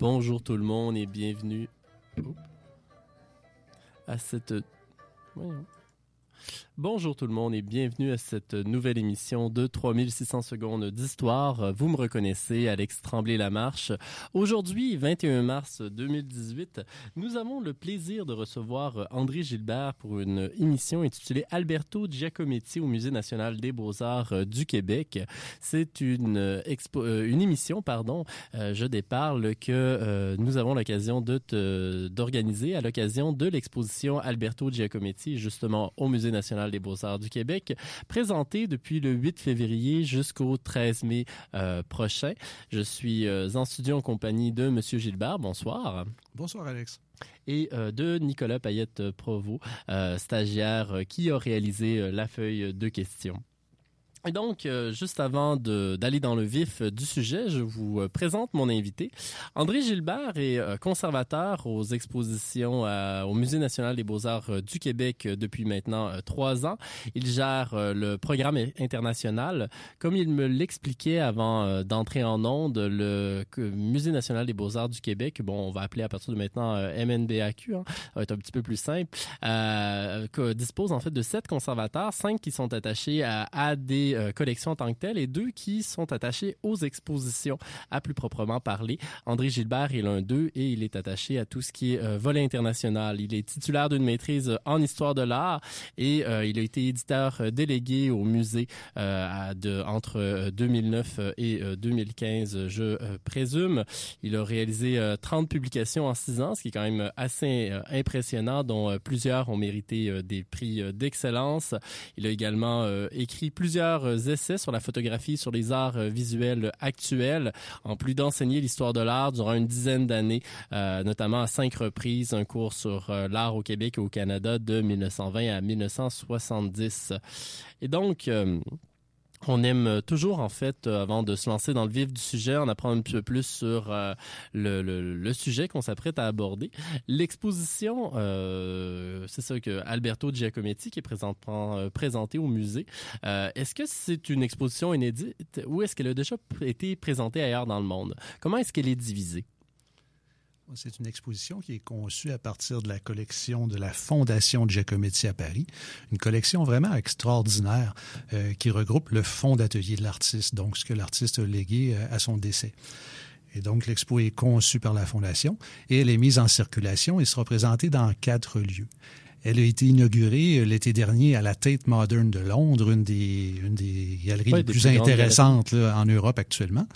Bonjour tout le monde et bienvenue à cette... Bonjour tout le monde et bienvenue à cette nouvelle émission de 3600 secondes d'histoire. Vous me reconnaissez, Alex Tremblay-Lamarche. Aujourd'hui, 21 mars 2018, nous avons le plaisir de recevoir André Gilbert pour une émission intitulée Alberto Giacometti au Musée national des beaux-arts du Québec. C'est une, expo, euh, émission, pardon, euh, je déparle, que euh, nous avons l'occasion d'organiser à l'occasion de l'exposition Alberto Giacometti, justement au Musée national des beaux-arts du Québec, présenté depuis le 8 février jusqu'au 13 mai euh, prochain. Je suis euh, en studio en compagnie de Monsieur Gilbert. Bonsoir. Bonsoir, Alex et euh, de Nicolas Payette Provost, stagiaire qui a réalisé la feuille de questions. Et donc, euh, juste avant d'aller dans le vif du sujet, je vous euh, présente mon invité. André Gilbert est euh, conservateur aux expositions au Musée national des beaux-arts du Québec depuis maintenant trois ans. Il gère le programme international. Comme il me l'expliquait avant d'entrer en onde, le Musée national des beaux-arts du Québec, bon, on va appeler à partir de maintenant MNBAQ, hein, va être un petit peu plus simple, dispose en fait de sept conservateurs, cinq qui sont attachés à des euh, collections en tant que telles et deux qui sont attachés aux expositions, à plus proprement parler. André Gilbert est l'un d'eux et il est attaché à tout ce qui est euh, volet international. Il est titulaire d'une maîtrise en histoire de l'art et euh, il a été éditeur délégué au musée entre 2009 et 2015, je présume. Il a réalisé 30 publications en six ans, ce qui est quand même assez impressionnant, dont plusieurs ont mérité des prix d'excellence. Il a également écrit plusieurs essais sur la photographie, sur les arts euh, visuels actuels, en plus d'enseigner l'histoire de l'art durant une dizaine d'années, euh, notamment à cinq reprises, un cours sur euh, l'art au Québec et au Canada de 1920 à 1970. Et donc, on aime toujours, en fait, euh, avant de se lancer dans le vif du sujet, en apprendre un peu plus sur euh, le, sujet qu'on s'apprête à aborder. L'exposition, euh, c'est ça que Alberto Giacometti qui est présenté au musée. est-ce que c'est une exposition inédite ou est-ce qu'elle a déjà été présentée ailleurs dans le monde? Comment est-ce qu'elle est divisée? C'est une exposition qui est conçue à partir de la collection de la Fondation de Giacometti à Paris, une collection vraiment extraordinaire euh, qui regroupe le fonds d'atelier de l'artiste, donc ce que l'artiste a légué euh, à son décès. Et donc, l'expo est conçue par la Fondation et elle est mise en circulation et sera présentée dans quatre lieux. Elle a été inaugurée euh, l'été dernier à la Tate Modern de Londres, une des, une des galeries les plus, intéressantes en Europe actuellement.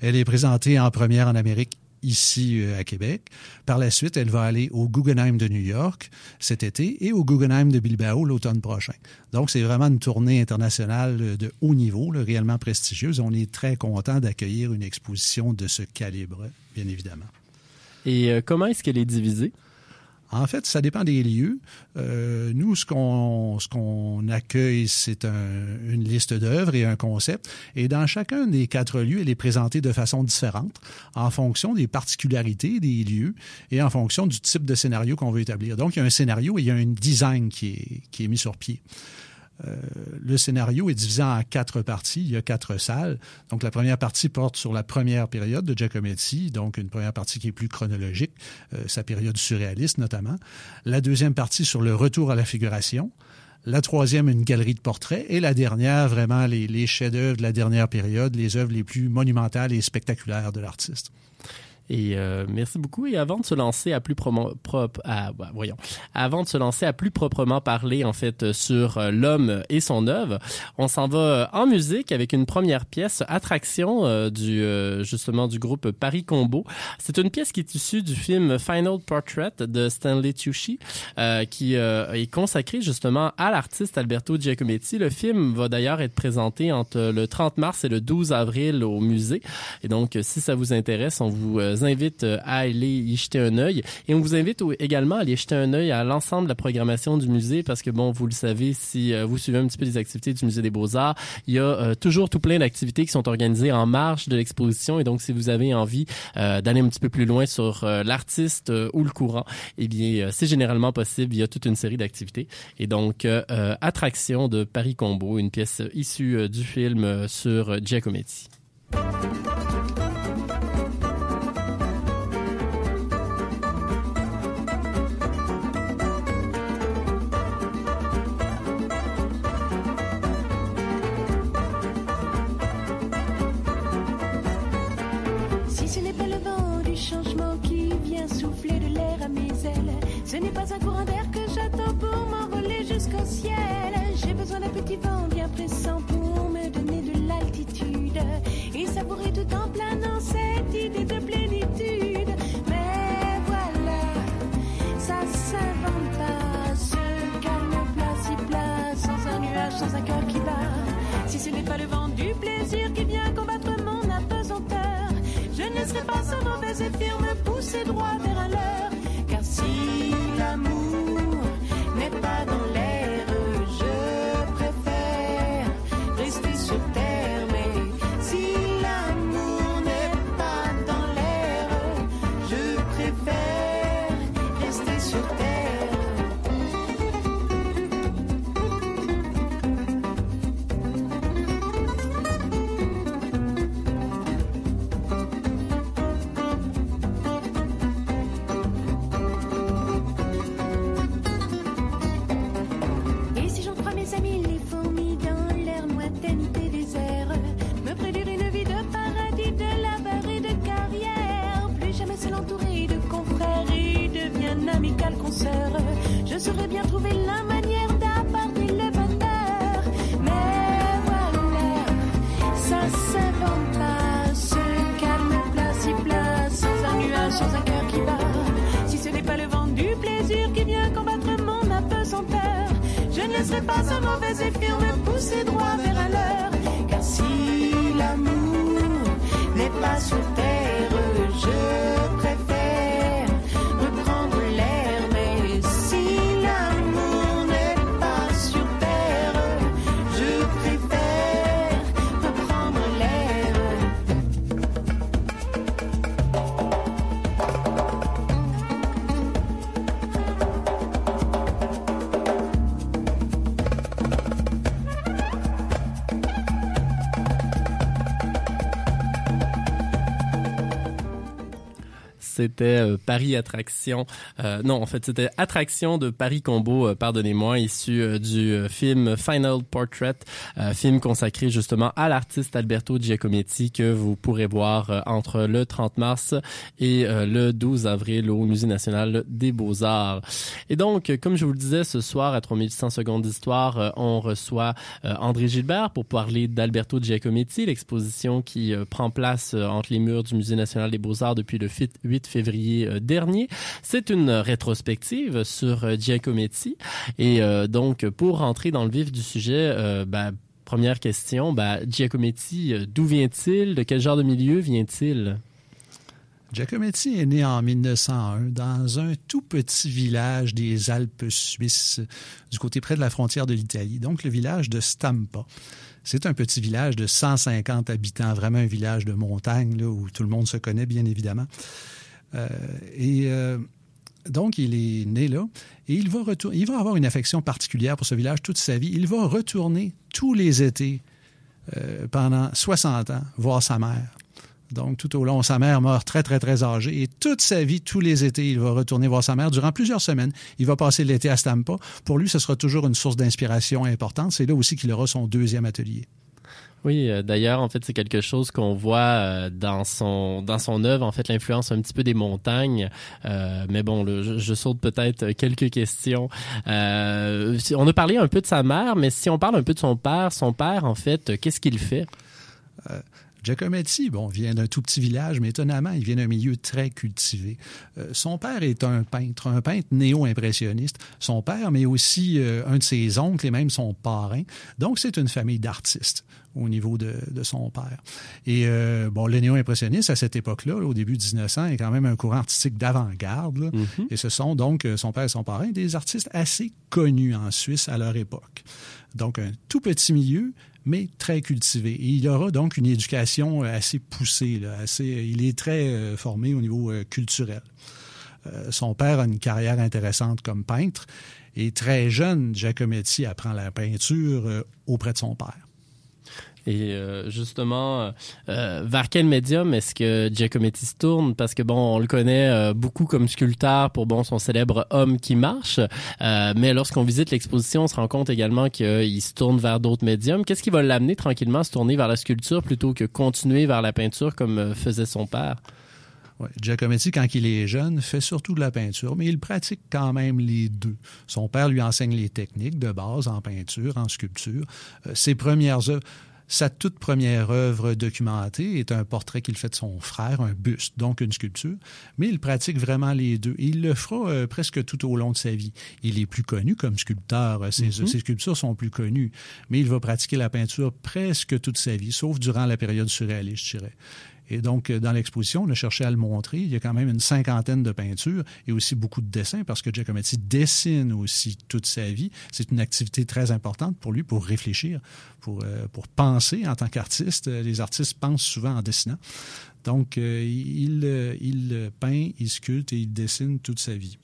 Elle est présentée en première en Amérique ici euh, à Québec. Par la suite, elle va aller au Guggenheim de New York cet été et au Guggenheim de Bilbao l'automne prochain. Donc, c'est vraiment une tournée internationale de haut niveau, réellement prestigieuse. On est très content d'accueillir une exposition de ce calibre, bien évidemment. Et euh, comment est-ce qu'elle est divisée? En fait, ça dépend des lieux. Euh, nous, ce qu'on ce qu'on accueille, c'est un, une liste d'œuvres et un concept. Et dans chacun des quatre lieux, elle est présentée de façon différente, en fonction des particularités des lieux et en fonction du type de scénario qu'on veut établir. Donc, il y a un scénario et il y a un design qui est, qui est mis sur pied. Euh, le scénario est divisé en quatre parties. Il y a quatre salles. Donc, la première partie porte sur la première période de Giacometti, donc une première partie qui est plus chronologique, euh, sa période surréaliste notamment. La deuxième partie sur le retour à la figuration. La troisième, une galerie de portraits. Et la dernière, vraiment les, les chefs-d'œuvre de la dernière période, les œuvres les plus monumentales et spectaculaires de l'artiste. Et euh, merci beaucoup. Et avant de se lancer à plus propre, à, bah, voyons, avant de se lancer à plus proprement parler en fait sur euh, l'homme et son œuvre, on s'en va euh, en musique avec une première pièce, Attraction du justement du groupe Paris Combo. C'est une pièce qui est issue du film Final Portrait de Stanley Tucci, qui est consacré justement à l'artiste Alberto Giacometti. Le film va d'ailleurs être présenté entre le 30 mars et le 12 avril au musée. Et donc, si ça vous intéresse, on vous invite euh, à aller y jeter un œil. Et on vous invite également à aller jeter un œil à l'ensemble de la programmation du musée parce que, bon, vous le savez, si euh, vous suivez un petit peu les activités du Musée des Beaux-Arts, il y a euh, toujours tout plein d'activités qui sont organisées en marge de l'exposition. Et donc, si vous avez envie d'aller un petit peu plus loin sur l'artiste ou le courant, eh bien, c'est généralement possible. Il y a toute une série d'activités. Et donc, Attraction de Paris Combo, une pièce issue du film sur Giacometti. Souffler de l'air à mes ailes. Ce n'est pas un courant d'air que j'attends pour m'envoler jusqu'au ciel. J'ai besoin d'un petit vent bien pressant pour me donner de l'altitude et savourer tout en planant cette idée de plénitude. Mais voilà, ça s'invente pas, ce calme plat si plat, sans un nuage, sans un cœur qui bat. Si ce n'est pas le vent laisserai pas ce mauvais effet me pousser droit vers un leurre. C'était euh, Paris Attraction. Euh, non, en fait, c'était Attraction de Paris Combo, euh, pardonnez-moi, issu du film Final Portrait, film consacré justement à l'artiste Alberto Giacometti que vous pourrez voir entre le 30 mars et le 12 avril au Musée national des Beaux-Arts. Et donc, comme je vous le disais, ce soir, à 3800 secondes d'histoire, on reçoit André Gilbert pour parler d'Alberto Giacometti, l'exposition qui prend place entre les murs du Musée national des Beaux-Arts depuis le fi- 8 février euh, dernier. C'est une rétrospective sur euh, Giacometti. Et euh, donc, pour rentrer dans le vif du sujet, ben, première question, ben, Giacometti, d'où vient-il? De quel genre de milieu vient-il? Giacometti est né en 1901 dans un tout petit village des Alpes suisses, du côté près de la frontière de l'Italie, donc le village de Stampa. C'est un petit village de 150 habitants, vraiment un village de montagne là, où tout le monde se connaît, bien évidemment. Euh, et euh, donc, il est né là et il va, il va avoir une affection particulière pour ce village toute sa vie. Il va retourner tous les étés euh, pendant 60 ans voir sa mère. Donc, tout au long, sa mère meurt très, très, très âgée. Et toute sa vie, tous les étés, il va retourner voir sa mère durant plusieurs semaines. Il va passer l'été à Stampa. Pour lui, ce sera toujours une source d'inspiration importante. C'est là aussi qu'il aura son deuxième atelier. Oui, euh, d'ailleurs, en fait, c'est quelque chose qu'on voit euh, dans son dans son œuvre. En fait, l'influence un petit peu des montagnes. Euh, mais bon, je, saute peut-être quelques questions. On a parlé un peu de sa mère, mais si on parle un peu de son père, son père, en fait, qu'est-ce qu'il fait? Giacometti, bon, vient d'un tout petit village, mais étonnamment, il vient d'un milieu très cultivé. Euh, son père est un peintre, un peintre néo-impressionniste. Son père, mais aussi euh, un de ses oncles et même son parrain. Donc, c'est une famille d'artistes au niveau de, de son père. Et euh, bon, le néo-impressionniste, à cette époque-là, au début du 1900, est quand même un courant artistique d'avant-garde. là. Et ce sont donc, son père et son parrain, des artistes assez connus en Suisse à leur époque. Donc, un tout petit milieu, très cultivé. Et il aura donc une éducation euh, assez poussée, assez, il est très euh, formé au niveau euh, culturel. Euh, son père a une carrière intéressante comme peintre et très jeune, Giacometti apprend la peinture euh, auprès de son père. Et euh, justement, euh, vers quel médium est-ce que Giacometti se tourne? Parce que bon, on le connaît euh, beaucoup comme sculpteur pour bon son célèbre Homme qui marche. Euh, mais lorsqu'on visite l'exposition, on se rend compte également qu'il se tourne vers d'autres médiums. Qu'est-ce qui va l'amener tranquillement à se tourner vers la sculpture plutôt que continuer vers la peinture comme euh, faisait son père? Ouais, Giacometti, quand il est jeune, fait surtout de la peinture, mais il pratique quand même les deux. Son père lui enseigne les techniques de base en peinture, en sculpture. Euh, ses premières œuvres, sa toute première œuvre documentée est un portrait qu'il fait de son frère, un buste, donc une sculpture, mais il pratique vraiment les deux. Et il le fera euh, presque tout au long de sa vie. Il est plus connu comme sculpteur, euh, ses, Mhm. ses sculptures sont plus connues, mais il va pratiquer la peinture presque toute sa vie, sauf durant la période surréaliste, je dirais. Et donc, euh, dans l'exposition, on a cherché à le montrer. Il y a quand même une cinquantaine de peintures et aussi beaucoup de dessins parce que Giacometti dessine aussi toute sa vie. C'est une activité très importante pour lui pour réfléchir, pour, euh, pour penser en tant qu'artiste. Euh, Les artistes pensent souvent en dessinant. Donc, il, il peint, il sculpte et il dessine toute sa vie.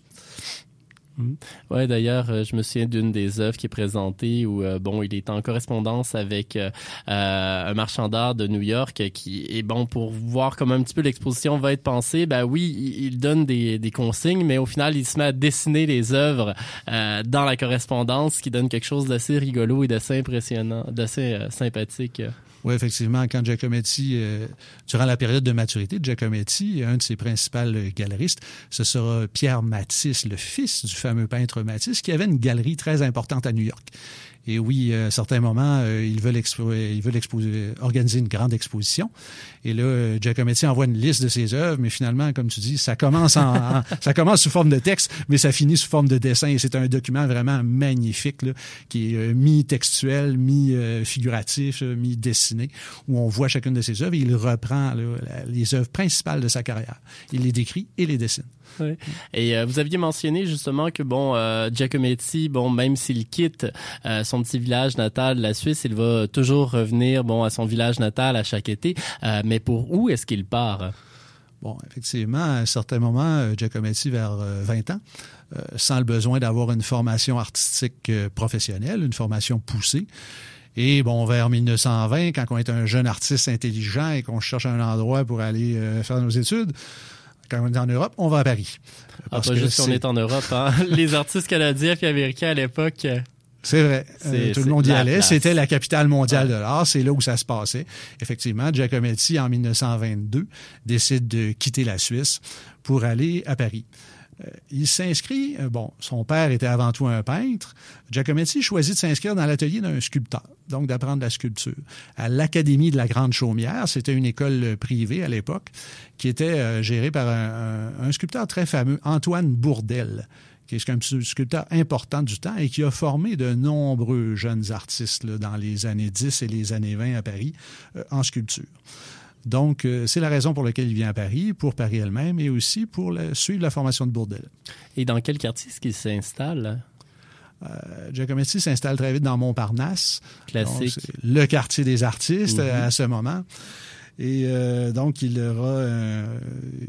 Ouais, d'ailleurs, euh, je me souviens d'une des œuvres qui est présentée où euh, bon, il est en correspondance avec euh, euh, un marchand d'art de New York qui est bon pour voir comment un petit peu l'exposition va être pensée. Ben oui, il, donne des, des consignes, mais au final, il se met à dessiner les œuvres dans la correspondance, ce qui donne quelque chose d'assez rigolo et d'assez impressionnant, d'assez sympathique. Oui, effectivement, quand Giacometti, euh, durant la période de maturité de Giacometti, un de ses principaux euh, galeristes, ce sera Pierre Matisse, le fils du fameux peintre Matisse, qui avait une galerie très importante à New York. Et oui, à un certain moment, euh, ils veulent, ils veulent exposer, organiser une grande exposition. Et là, euh, Giacometti envoie une liste de ses œuvres, mais finalement, comme tu dis, ça commence en, en- ça commence sous forme de texte, mais ça finit sous forme de dessin. Et c'est un document vraiment magnifique, là, qui est euh, mi-textuel, mi-figuratif, euh, mi-dessiné, où on voit chacune de ses œuvres et il reprend là, les œuvres principales de sa carrière. Il les décrit et les dessine. Et euh, vous aviez mentionné justement que bon, euh, Giacometti, bon, même s'il quitte euh, son petit village natal, la Suisse, il va toujours revenir bon à son village natal à chaque été. Euh, mais pour où est-ce qu'il part? Bon, effectivement, à un certain moment, Giacometti, vers euh, 20 ans, sent le besoin d'avoir une formation artistique professionnelle, une formation poussée. Et bon, vers 1920, quand on est un jeune artiste intelligent et qu'on cherche un endroit pour aller euh, faire nos études, quand on est en Europe, on va à Paris. Ah, Parce pas que juste qu'on est en Europe. Hein? Les artistes canadiens et américains à l'époque. euh, C'est vrai. Euh, tout le monde y la allait. C'était la capitale mondiale de l'art. C'est là où ça se passait. Effectivement, Giacometti, en 1922, décide de quitter la Suisse pour aller à Paris. Euh, il s'inscrit, euh, bon, son père était avant tout un peintre. Giacometti choisit de s'inscrire dans l'atelier d'un sculpteur, donc d'apprendre la sculpture. À l'Académie de la Grande Chaumière, c'était une école euh, privée à l'époque, qui était gérée par un, sculpteur très fameux, Antoine Bourdelle qui est un sculpteur important du temps et qui a formé de nombreux jeunes artistes dans les années 10 et les années 20 à Paris en sculpture. Donc, euh, c'est la raison pour laquelle il vient à Paris, pour Paris elle-même et aussi pour la- suivre la formation de Bourdelle. Et dans quel quartier est-ce qu'il s'installe? Euh, Giacometti s'installe très vite dans Montparnasse. Classique. le quartier des artistes Mhm. euh, à ce moment. Et euh, donc, il aura, euh,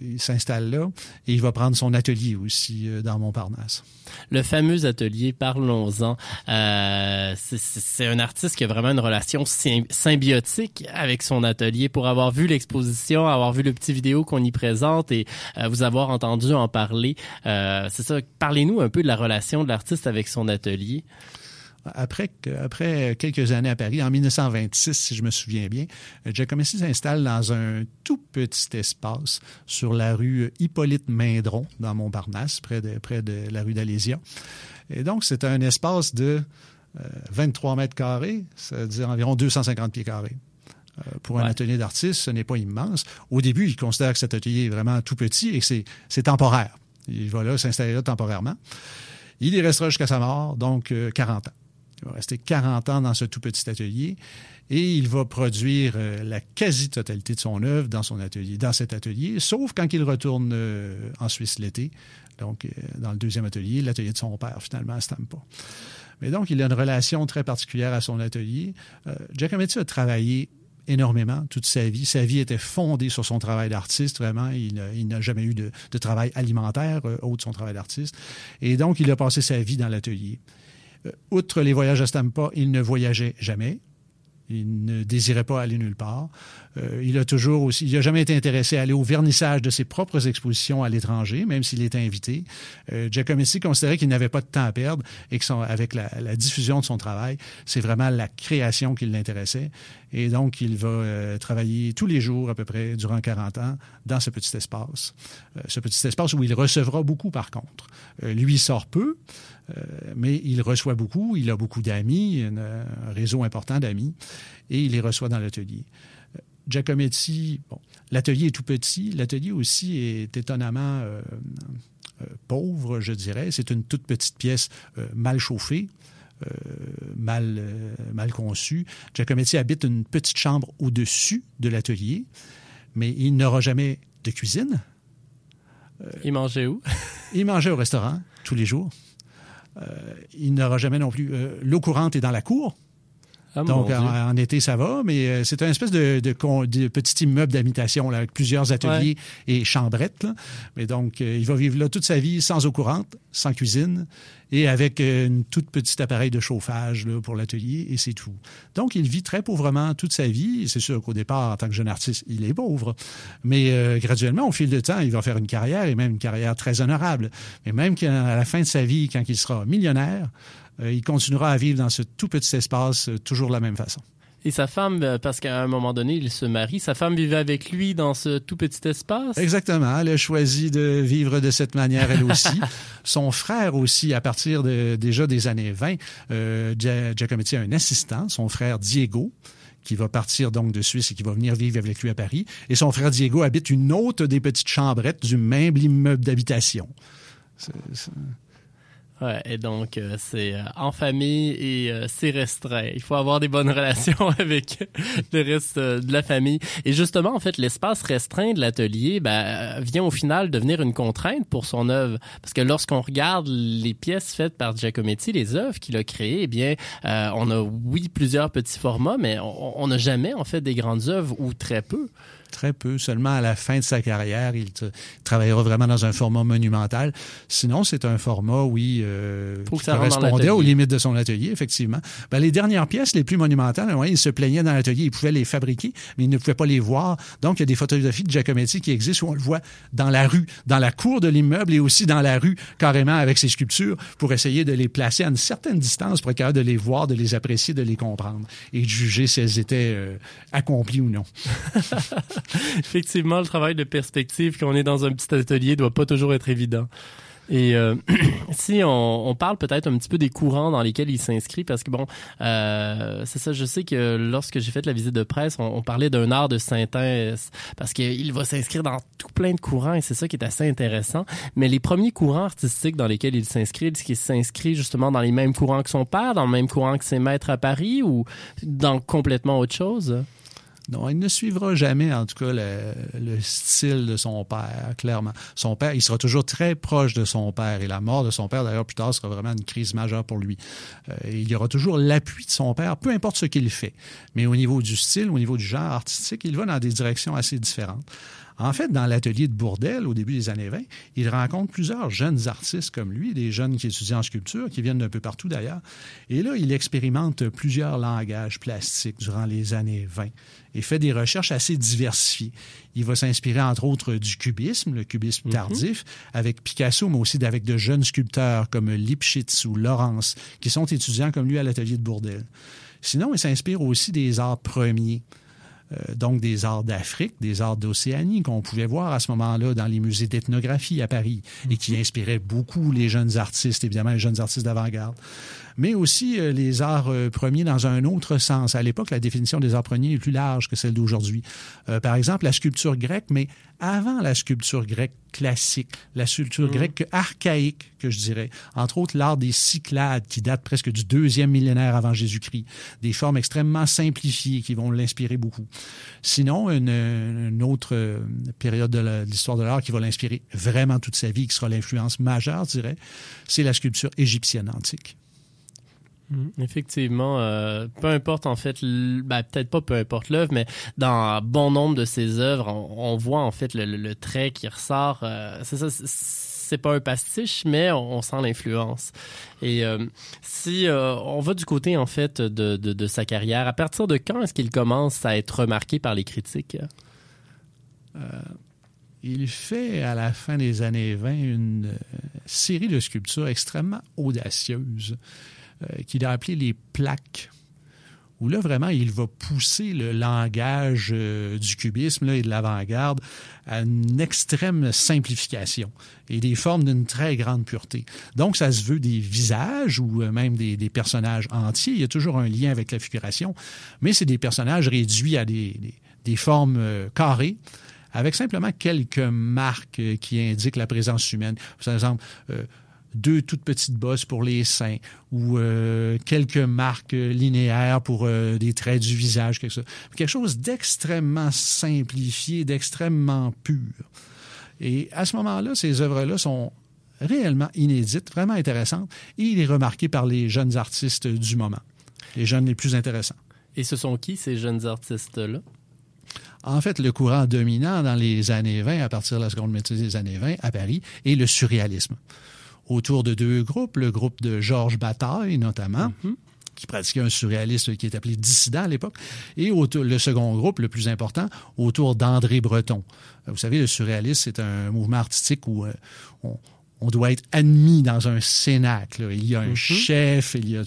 il s'installe là et il va prendre son atelier aussi euh, dans Montparnasse. Le fameux atelier, parlons-en. Euh, c'est- un artiste qui a vraiment une relation sym- symbiotique avec son atelier. Pour avoir vu l'exposition, avoir vu le petit vidéo qu'on y présente et euh, vous avoir entendu en parler, euh, c'est ça. Parlez-nous un peu de la relation de l'artiste avec son atelier. Après, que- après quelques années à Paris, en 1926, si je me souviens bien, euh, Giacometti s'installe dans un tout petit espace sur la rue Hippolyte Mindron, dans Montparnasse, près de, près de la rue d'Alésia. Et donc, c'est un espace de euh, 23 mètres carrés, c'est-à-dire environ 250 pieds carrés. Euh, pour un atelier d'artiste, ce n'est pas immense. Au début, il considère que cet atelier est vraiment tout petit et que c'est- c'est temporaire. Il va là s'installer là temporairement. Il y restera jusqu'à sa mort, donc euh, 40 ans. Il va rester 40 ans dans ce tout petit atelier et il va produire euh, la quasi-totalité de son œuvre dans son atelier, dans cet atelier, sauf quand il retourne euh, en Suisse l'été, donc euh, dans le deuxième atelier, l'atelier de son père, finalement, à Stampa. Mais donc, il a une relation très particulière à son atelier. Giacometti a travaillé énormément toute sa vie. Sa vie était fondée sur son travail d'artiste, vraiment. Il, n'a- jamais eu de, travail alimentaire autre de son travail d'artiste. Et donc, il a passé sa vie dans l'atelier. Euh, outre les voyages à Stampa, il ne voyageait jamais. Il ne désirait pas aller nulle part. Euh, il a toujours aussi, il n'a jamais été intéressé à aller au vernissage de ses propres expositions à l'étranger, même s'il était invité. Euh, Giacometti considérait qu'il n'avait pas de temps à perdre et que son, avec la, la diffusion de son travail, c'est vraiment la création qui l'intéressait. Et donc, il va euh, travailler tous les jours à peu près durant 40 ans dans ce petit espace. Euh, ce petit espace où il recevra beaucoup, par contre. Euh, lui sort peu, euh, mais il reçoit beaucoup. Il a beaucoup d'amis, un réseau important d'amis, et il les reçoit dans l'atelier. Giacometti, bon, l'atelier est tout petit. L'atelier aussi est étonnamment euh, euh, pauvre, je dirais. C'est une toute petite pièce euh, mal chauffée. mal, mal conçue. Giacometti habite une petite chambre au-dessus de l'atelier, mais il n'aura jamais de cuisine. Il mangeait où? Il mangeait au restaurant tous les jours. Il n'aura jamais non plus. L'eau courante est dans la cour. Ah, Donc, en, en été, ça va, mais euh, c'est un espèce de, de, con- de petit immeuble d'habitation avec plusieurs ateliers et chambrettes. là. Mais donc, euh, il va vivre là toute sa vie sans eau courante, sans cuisine et avec euh, une toute petite appareil de chauffage là, pour l'atelier et c'est tout. Donc, il vit très pauvrement toute sa vie. C'est sûr qu'au départ, en tant que jeune artiste, il est pauvre. Mais euh, graduellement, au fil du temps, il va faire une carrière et même une carrière très honorable. Mais même qu'à la fin de sa vie, quand il sera millionnaire, il continuera à vivre dans ce tout petit espace euh, toujours de la même façon. Et sa femme, euh, parce qu'à un moment donné, il se marie, sa femme vivait avec lui dans ce tout petit espace? Exactement. Elle a choisi de vivre de cette manière, elle aussi. Son frère aussi, à partir de, déjà des années 20, euh, Gia- Giacometti a un assistant, son frère Diego, qui va partir donc de Suisse et qui va venir vivre avec lui à Paris. Et son frère Diego habite une autre des petites chambrettes du même immeuble d'habitation. C'est- c'est- Ouais, et donc, euh, c'est euh, en famille et euh, c'est restreint. Il faut avoir des bonnes relations avec le reste euh, de la famille. Et justement, en fait, l'espace restreint de l'atelier ben, euh, vient au final devenir une contrainte pour son œuvre. Parce que lorsqu'on regarde les pièces faites par Giacometti, les œuvres qu'il a créées, eh bien, euh, on a, oui, plusieurs petits formats, mais on on n'a jamais, en fait, des grandes œuvres ou très peu. Très peu. Seulement à la fin de sa carrière, il tra- travaillera vraiment dans un format monumental. Sinon, c'est un format, oui, euh, qui correspondait aux limites de son atelier, effectivement. Ben, les dernières pièces les plus monumentales, ouais, il se plaignait dans l'atelier. Il pouvait les fabriquer, mais il ne pouvait pas les voir. Donc, il y a des photographies de Giacometti qui existent où on le voit dans la rue, dans la cour de l'immeuble et aussi dans la rue, carrément avec ses sculptures, pour essayer de les placer à une certaine distance pour être capable de les voir, de les apprécier, de les comprendre et de juger si elles étaient euh, accomplies ou non. Effectivement, le travail de perspective quand on est dans un petit atelier doit pas toujours être évident. Et euh, si on, on parle peut-être un petit peu des courants dans lesquels il s'inscrit, parce que bon, euh, c'est ça, je sais que lorsque j'ai fait la visite de presse, on, on parlait d'un art de synthèse, parce qu'il va s'inscrire dans tout plein de courants, et c'est ça qui est assez intéressant. Mais les premiers courants artistiques dans lesquels il s'inscrit, est-ce qu'il s'inscrit justement dans les mêmes courants que son père, dans le même courant que ses maîtres à Paris, ou dans complètement autre chose? Non, il ne suivra jamais, en tout cas, le, le style de son père, clairement. Son père, il sera toujours très proche de son père. Et la mort de son père, d'ailleurs, plus tard, sera vraiment une crise majeure pour lui. Euh, il y aura toujours l'appui de son père, peu importe ce qu'il fait. Mais au niveau du style, au niveau du genre artistique, il va dans des directions assez différentes. En fait, dans l'atelier de Bourdelle, au début des années 20, il rencontre plusieurs jeunes artistes comme lui, des jeunes qui étudient en sculpture, qui viennent d'un peu partout d'ailleurs. Et là, il expérimente plusieurs langages plastiques durant les années 20 et fait des recherches assez diversifiées. Il va s'inspirer entre autres du cubisme, le cubisme tardif, avec Picasso, mais aussi avec de jeunes sculpteurs comme Lipschitz ou Laurence, qui sont étudiants comme lui à l'atelier de Bourdelle. Sinon, il s'inspire aussi des arts premiers. Euh, donc des arts d'Afrique, des arts d'Océanie qu'on pouvait voir à ce moment-là dans les musées d'ethnographie à Paris et qui inspiraient beaucoup les jeunes artistes, évidemment les jeunes artistes d'avant-garde. Mais aussi euh, les arts euh, premiers dans un autre sens. À l'époque, la définition des arts premiers est plus large que celle d'aujourd'hui. Euh, par exemple, la sculpture grecque, mais avant la sculpture grecque classique, la sculpture grecque archaïque, que je dirais. Entre autres, l'art des Cyclades, qui date presque du deuxième millénaire avant Jésus-Christ. Des formes extrêmement simplifiées qui vont l'inspirer beaucoup. Sinon, une, une autre euh, période de l'histoire de l'art qui va l'inspirer vraiment toute sa vie, qui sera l'influence majeure, je dirais, c'est la sculpture égyptienne antique. Mhm. Effectivement, euh, peu importe en fait, ben, peut-être pas peu importe l'œuvre, mais dans bon nombre de ses œuvres, on, voit en fait le, trait qui ressort. euh, c'est pas un pastiche, mais on, sent l'influence. Et euh, si euh, on va du côté en fait de, de, sa carrière, à partir de quand est-ce qu'il commence à être remarqué par les critiques? Il fait à la fin des années 20 une série de sculptures extrêmement audacieuses euh, qu'il a appelées les plaques, où là, vraiment, il va pousser le langage euh, du cubisme et de l'avant-garde à une extrême simplification et des formes d'une très grande pureté. Donc, ça se veut des visages ou euh, même des, personnages entiers. Il y a toujours un lien avec la figuration, mais c'est des personnages réduits à des, formes carrées avec simplement quelques marques qui indiquent la présence humaine. Par exemple, deux toutes petites bosses pour les seins ou euh, quelques marques linéaires pour euh, des traits du visage, quelque chose, quelque chose d'extrêmement simplifié, d'extrêmement pur. Et à ce moment-là, ces œuvres-là sont réellement inédites, vraiment intéressantes, et il est remarqué par les jeunes artistes du moment, les jeunes les plus intéressants. Et ce sont qui ces jeunes artistes-là? En fait, le courant dominant dans les années 20, à partir de la seconde moitié des années 20, à Paris, est le surréalisme autour de deux groupes, le groupe de Georges Bataille notamment, mm -hmm. qui pratiquait un surréalisme qui est appelé dissident à l'époque, et autour, le second groupe, le plus important, autour d'André Breton. Vous savez, le surréalisme, c'est un mouvement artistique où euh, on, on doit être admis dans un cénacle. Il y a un -hmm. chef, il y a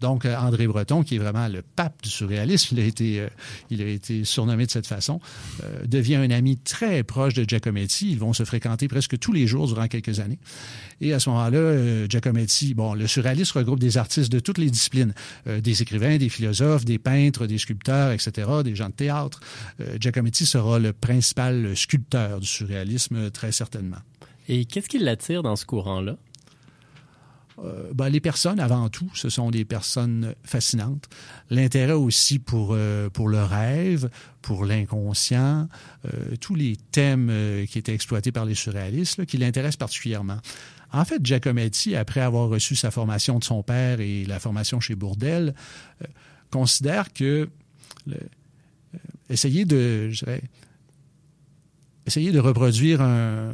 donc André Breton, qui est vraiment le pape du surréalisme, il a été, euh, il a été surnommé de cette façon, euh, devient un ami très proche de Giacometti. Ils vont se fréquenter presque tous les jours durant quelques années. Et à ce moment-là, euh, Giacometti, bon, le surréalisme regroupe des artistes de toutes les disciplines, euh, des écrivains, des philosophes, des peintres, des sculpteurs, etc., des gens de théâtre. Euh, Giacometti sera le principal sculpteur du surréalisme, très certainement. Et qu'est-ce qui l'attire dans ce courant-là? Euh, ben, les personnes, avant tout, ce sont des personnes fascinantes. L'intérêt aussi pour, euh, pour le rêve, pour l'inconscient, euh, tous les thèmes qui étaient exploités par les surréalistes qui l'intéressent particulièrement. En fait, Giacometti, après avoir reçu sa formation de son père et la formation chez Bourdelle, euh, considère que le, essayer de, essayer de reproduire un,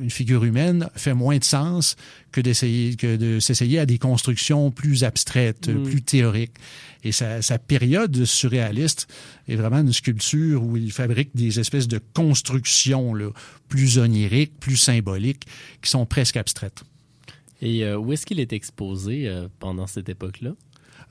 une figure humaine fait moins de sens que d'essayer que de s'essayer à des constructions plus abstraites, mmh. plus théoriques. Et sa, sa, période surréaliste est vraiment une sculpture où il fabrique des espèces de constructions là, plus oniriques, plus symboliques, qui sont presque abstraites. Et euh, où est-ce qu'il est exposé euh, pendant cette époque-là?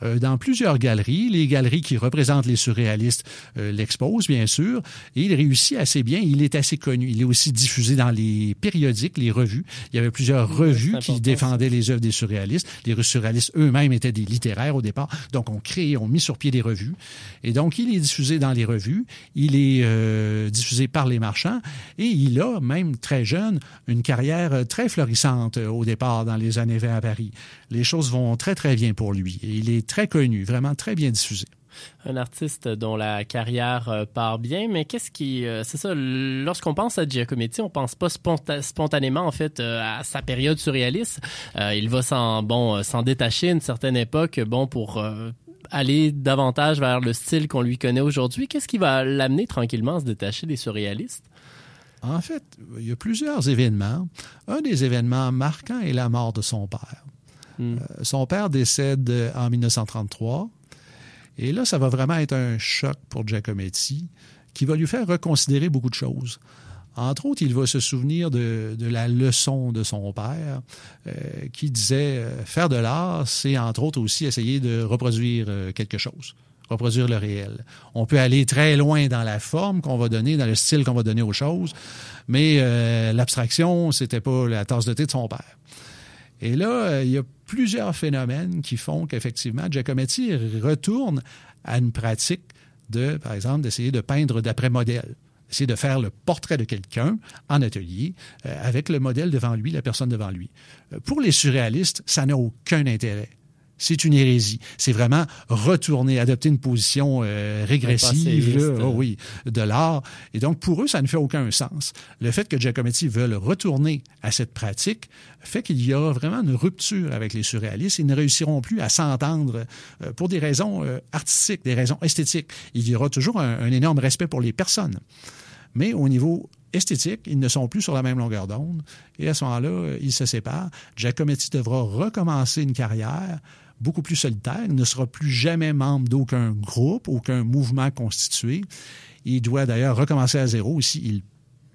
Euh, dans plusieurs galeries. Les galeries qui représentent les surréalistes euh, l'exposent, bien sûr, et il réussit assez bien. Il est assez connu. Il est aussi diffusé dans les périodiques, les revues. Il y avait plusieurs revues qui défendaient les œuvres des surréalistes. Les surréalistes eux-mêmes étaient des littéraires au départ, donc on crée, on mis sur pied des revues. Et donc, il est diffusé dans les revues, il est euh, diffusé par les marchands, et il a, même très jeune, une carrière très florissante euh, au départ dans les années 20 à Paris. Les choses vont très, très bien pour lui. Il est très connu, vraiment très bien diffusé. Un artiste dont la carrière euh, part bien, mais qu'est-ce qui, euh, c'est ça, lorsqu'on pense à Giacometti, on pense pas sponta spontanément en fait euh, à sa période surréaliste. Euh, il va s'en bon s'en détacher à une certaine époque, bon pour aller davantage vers le style qu'on lui connaît aujourd'hui. Qu'est-ce qui va l'amener tranquillement à se détacher des surréalistes? En fait, il y a plusieurs événements. Un des événements marquants est la mort de son père. Mm. Euh, son père décède en 1933. Et là, ça va vraiment être un choc pour Giacometti qui va lui faire reconsidérer beaucoup de choses. Entre autres, il va se souvenir de, la leçon de son père euh, qui disait euh, faire de l'art, c'est entre autres aussi essayer de reproduire euh, quelque chose reproduire le réel. On peut aller très loin dans la forme qu'on va donner, dans le style qu'on va donner aux choses, mais euh, l'abstraction, c'était pas la tasse de thé de son père. Et là, euh, il y a plusieurs phénomènes qui font qu'effectivement, Giacometti retourne à une pratique de, par exemple, d'essayer de peindre d'après modèle. Essayer de faire le portrait de quelqu'un en atelier euh, avec le modèle devant lui, la personne devant lui. Euh, pour les surréalistes, ça n'a aucun intérêt c'est une hérésie. C'est vraiment retourner, adopter une position euh, régressive là, oh oui, de l'art. Et donc, pour eux, ça ne fait aucun sens. Le fait que Giacometti veuille retourner à cette pratique fait qu'il y aura vraiment une rupture avec les surréalistes. Ils ne réussiront plus à s'entendre euh, pour des raisons euh, artistiques, des raisons esthétiques. Il y aura toujours un, un énorme respect pour les personnes. Mais au niveau esthétique, ils ne sont plus sur la même longueur d'onde. Et à ce moment-là, ils se séparent. Giacometti devra recommencer une carrière beaucoup plus solitaire, il ne sera plus jamais membre d'aucun groupe, aucun mouvement constitué. Il doit d'ailleurs recommencer à zéro aussi. Il,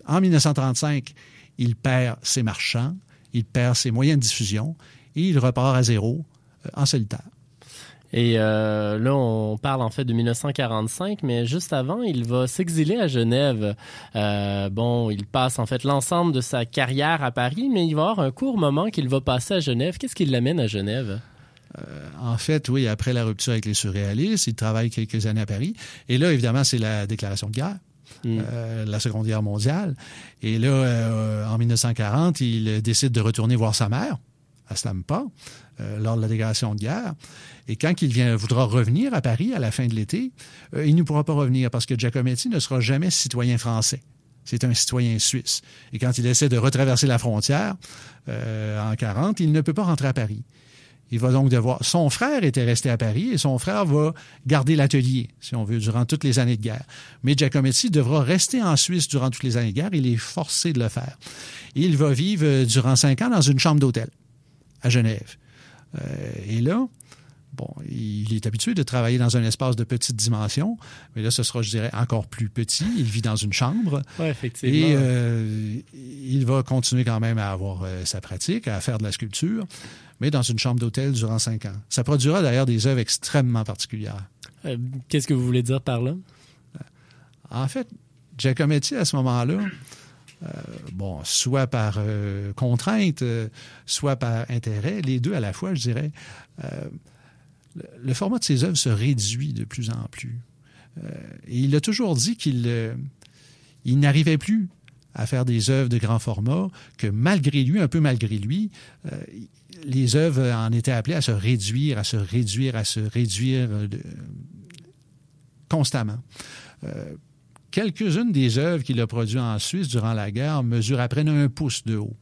en 1935, il perd ses marchands, il perd ses moyens de diffusion et il repart à zéro euh, en solitaire. Et euh, là, on parle en fait de 1945, mais juste avant, il va s'exiler à Genève. Euh, bon, il passe en fait l'ensemble de sa carrière à Paris, mais il va avoir un court moment qu'il va passer à Genève. Qu'est-ce qui l'amène à Genève? En fait, oui, après la rupture avec les surréalistes, il travaille quelques années à Paris. Et là, évidemment, c'est la déclaration de guerre. Mm. euh, la Seconde Guerre mondiale. Et là, euh, en 1940, il décide de retourner voir sa mère à Stampa euh, lors de la déclaration de guerre. Et quand il vient, voudra revenir à Paris à la fin de l'été, euh, il ne pourra pas revenir parce que Giacometti ne sera jamais citoyen français. C'est un citoyen suisse. Et quand il essaie de retraverser la frontière euh, en 40, il ne peut pas rentrer à Paris. Il va donc devoir. Son frère était resté à Paris et son frère va garder l'atelier, si on veut, durant toutes les années de guerre. Mais Giacometti devra rester en Suisse durant toutes les années de guerre. Il est forcé de le faire. Il va vivre euh, durant cinq ans dans une chambre d'hôtel à Genève. Euh, et là, bon, il est habitué de travailler dans un espace de petite dimension, mais là, ce sera, je dirais, encore plus petit. Il vit dans une chambre. Oui, effectivement. Et euh, il va continuer quand même à avoir euh, sa pratique, à faire de la sculpture, mais dans une chambre d'hôtel durant cinq ans. Ça produira d'ailleurs des œuvres extrêmement particulières. Euh, Qu'est-ce que vous voulez dire par là? En fait, Giacometti, à ce moment-là, euh, bon, soit par euh, contrainte, euh, soit par intérêt, les deux à la fois, je dirais, le, format de ses œuvres se réduit de plus en plus. Euh, et il a toujours dit qu'il euh, n'arrivait plus à faire des œuvres de grand format, que malgré lui, un peu malgré lui, euh, les œuvres en étaient appelées à se réduire, à se réduire, à se réduire constamment. Quelques-unes des œuvres qu'il a produites en Suisse durant la guerre mesurent à peine un pouce de haut.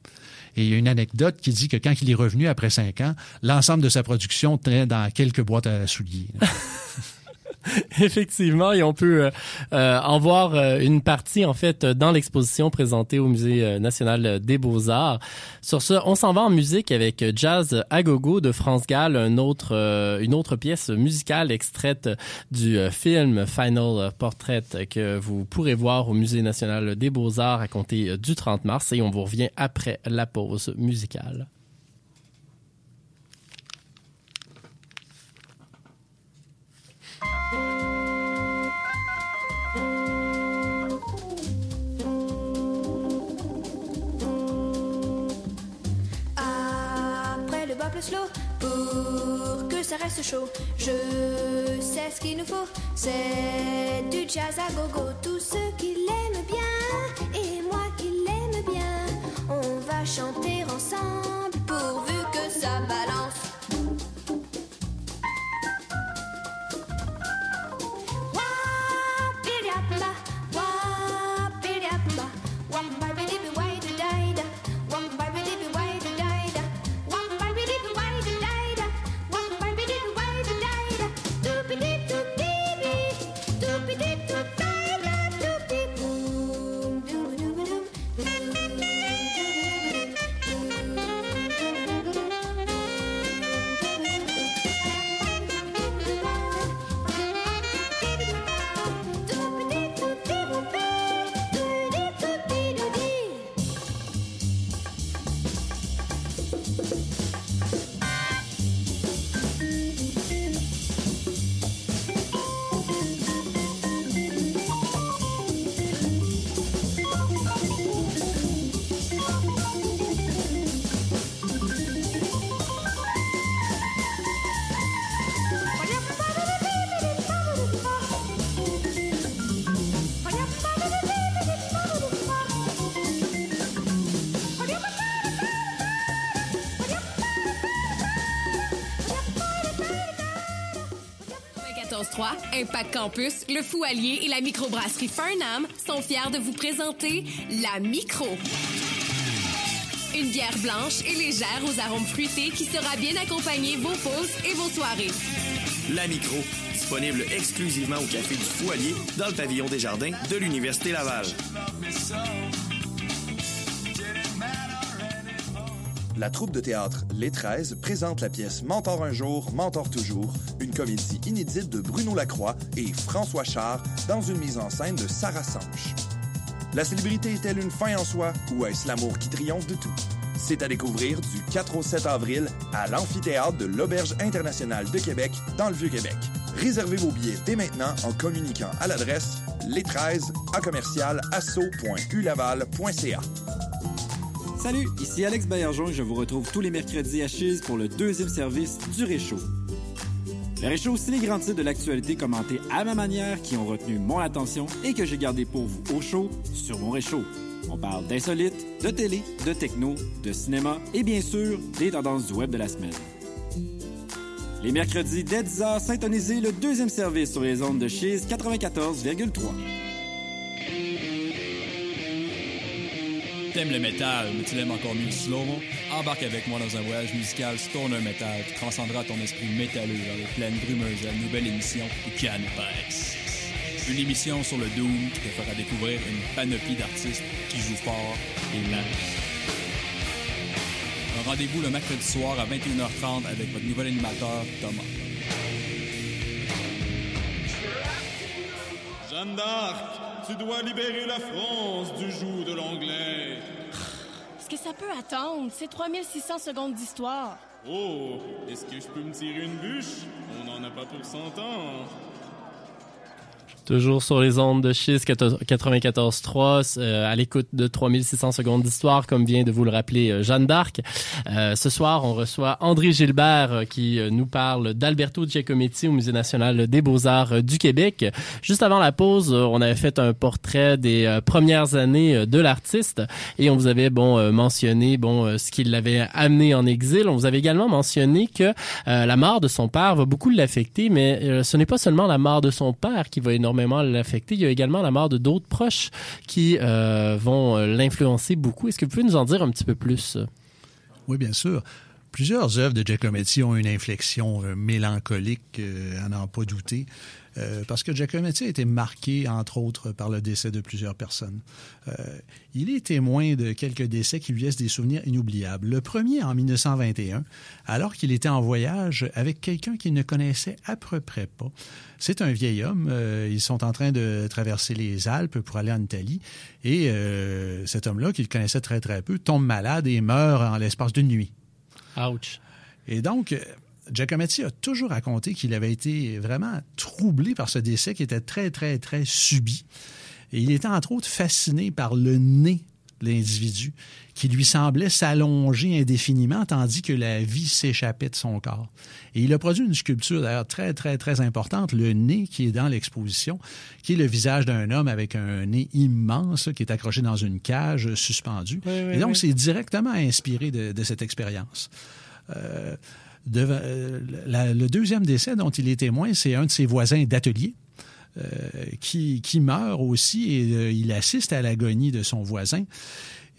Et il y a une anecdote qui dit que quand il est revenu après cinq ans, l'ensemble de sa production tenait dans quelques boîtes à souliers. Effectivement, et on peut euh, euh, en voir euh, une partie en fait dans l'exposition présentée au Musée euh, national des Beaux-Arts. Sur ce, on s'en va en musique avec Jazz à gogo de France Gall, autre, euh, une autre pièce musicale extraite du euh, film Final Portrait que vous pourrez voir au Musée national des Beaux-Arts à compter euh, du 30 mars et on vous revient après la pause musicale. Je sais ce qu'il nous faut. C'est du jazz à gogo. Tous ceux qui l'aiment bien et moi qui l'aime bien, on va chanter ensemble pourvu que ça balance. Impact Campus, le Fou Allier et la microbrasserie Farnham sont fiers de vous présenter la Micro. Une bière blanche et légère aux arômes fruités qui sera bien accompagner vos pauses et vos soirées. La Micro, disponible exclusivement au Café du Foualier dans le pavillon des Jardins de l'Université Laval. La troupe de théâtre Les 13 présente la pièce Mentor un jour, mentor toujours, une comédie inédite de Bruno Lacroix et François Char dans une mise en scène de Sarah Sanche. La célébrité est-elle une fin en soi ou est-ce l'amour qui triomphe de tout? C'est à découvrir du 4 au 7 avril à l'amphithéâtre de l'Auberge internationale de Québec dans le Vieux-Québec. Réservez vos billets dès maintenant en communiquant à l'adresse les 13 à commercial asso.ulaval.ca. Salut, ici Alex Baillargeon et je vous retrouve tous les mercredis à Chise pour le deuxième service du Réchaud. Le Réchaud, c'est les grands titres de l'actualité commentés à ma manière qui ont retenu mon attention et que j'ai gardé pour vous au chaud sur mon Réchaud. On parle d'insolites, de télé, de techno, de cinéma et bien sûr des tendances du web de la semaine. Les mercredis dès 10h, syntonisez le deuxième service sur les ondes de Chise 94,3. T'aimes le métal, mais tu l'aimes encore mieux le slow Embarque avec moi dans un voyage musical stoner metal qui transcendra ton esprit métalleux vers les plaines brumeuses de la nouvelle émission Canipex. Une émission sur le Doom qui te fera découvrir une panoplie d'artistes qui jouent fort et mal. Un rendez-vous le mercredi soir à 21h30 avec votre nouvel animateur Thomas. Jeanne d'Arc, tu dois libérer la France du joug de l'anglais. Est-ce que ça peut attendre? C'est 3600 secondes d'histoire. Oh, est-ce que je peux me tirer une bûche? On n'en a pas pour 100 ans. Toujours sur les ondes de Chiz 94.3, euh, à l'écoute de 3600 secondes d'histoire, comme vient de vous le rappeler euh, Jeanne d'Arc. Euh, ce soir, on reçoit André Gilbert euh, qui euh, nous parle d'Alberto Giacometti au Musée national des beaux-arts du Québec. Juste avant la pause, on avait fait un portrait des premières années de l'artiste et on vous avait bon mentionné bon ce qui l'avait amené en exil. On vous avait également mentionné que la mort de son père va beaucoup l'affecter, mais ce n'est pas seulement la mort de son père qui va énormément Il y a également la mort de d'autres proches qui euh, vont l'influencer beaucoup. Est-ce que vous pouvez nous en dire un petit peu plus? Oui, bien sûr. Plusieurs œuvres de Giacometti ont une inflexion euh, mélancolique, euh, à n'en pas douter. Euh, parce que Giacometti a été marqué, entre autres, par le décès de plusieurs personnes. Euh, il est témoin de quelques décès qui lui laissent des souvenirs inoubliables. Le premier en 1921, alors qu'il était en voyage avec quelqu'un qu'il ne connaissait à peu près pas. C'est un vieil homme. Euh, ils sont en train de traverser les Alpes pour aller en Italie. Et cet homme-là, qu'il connaissait très, très peu, tombe malade et meurt en l'espace d'une nuit. Ouch. Et donc, Giacometti a toujours raconté qu'il avait été vraiment troublé par ce décès qui était très, très, très subi. Et il était entre autres fasciné par le nez de l'individu qui lui semblait s'allonger indéfiniment tandis que la vie s'échappait de son corps. Et il a produit une sculpture d'ailleurs très, très, très importante, le nez qui est dans l'exposition, qui est le visage d'un homme avec un nez immense qui est accroché dans une cage suspendue. Oui, oui, Et donc, oui. c'est directement inspiré de, de cette expérience. Euh, euh, le deuxième décès dont il est témoin, c'est un de ses voisins d'atelier. euh, qui, qui meurt aussi et euh, il assiste à l'agonie de son voisin.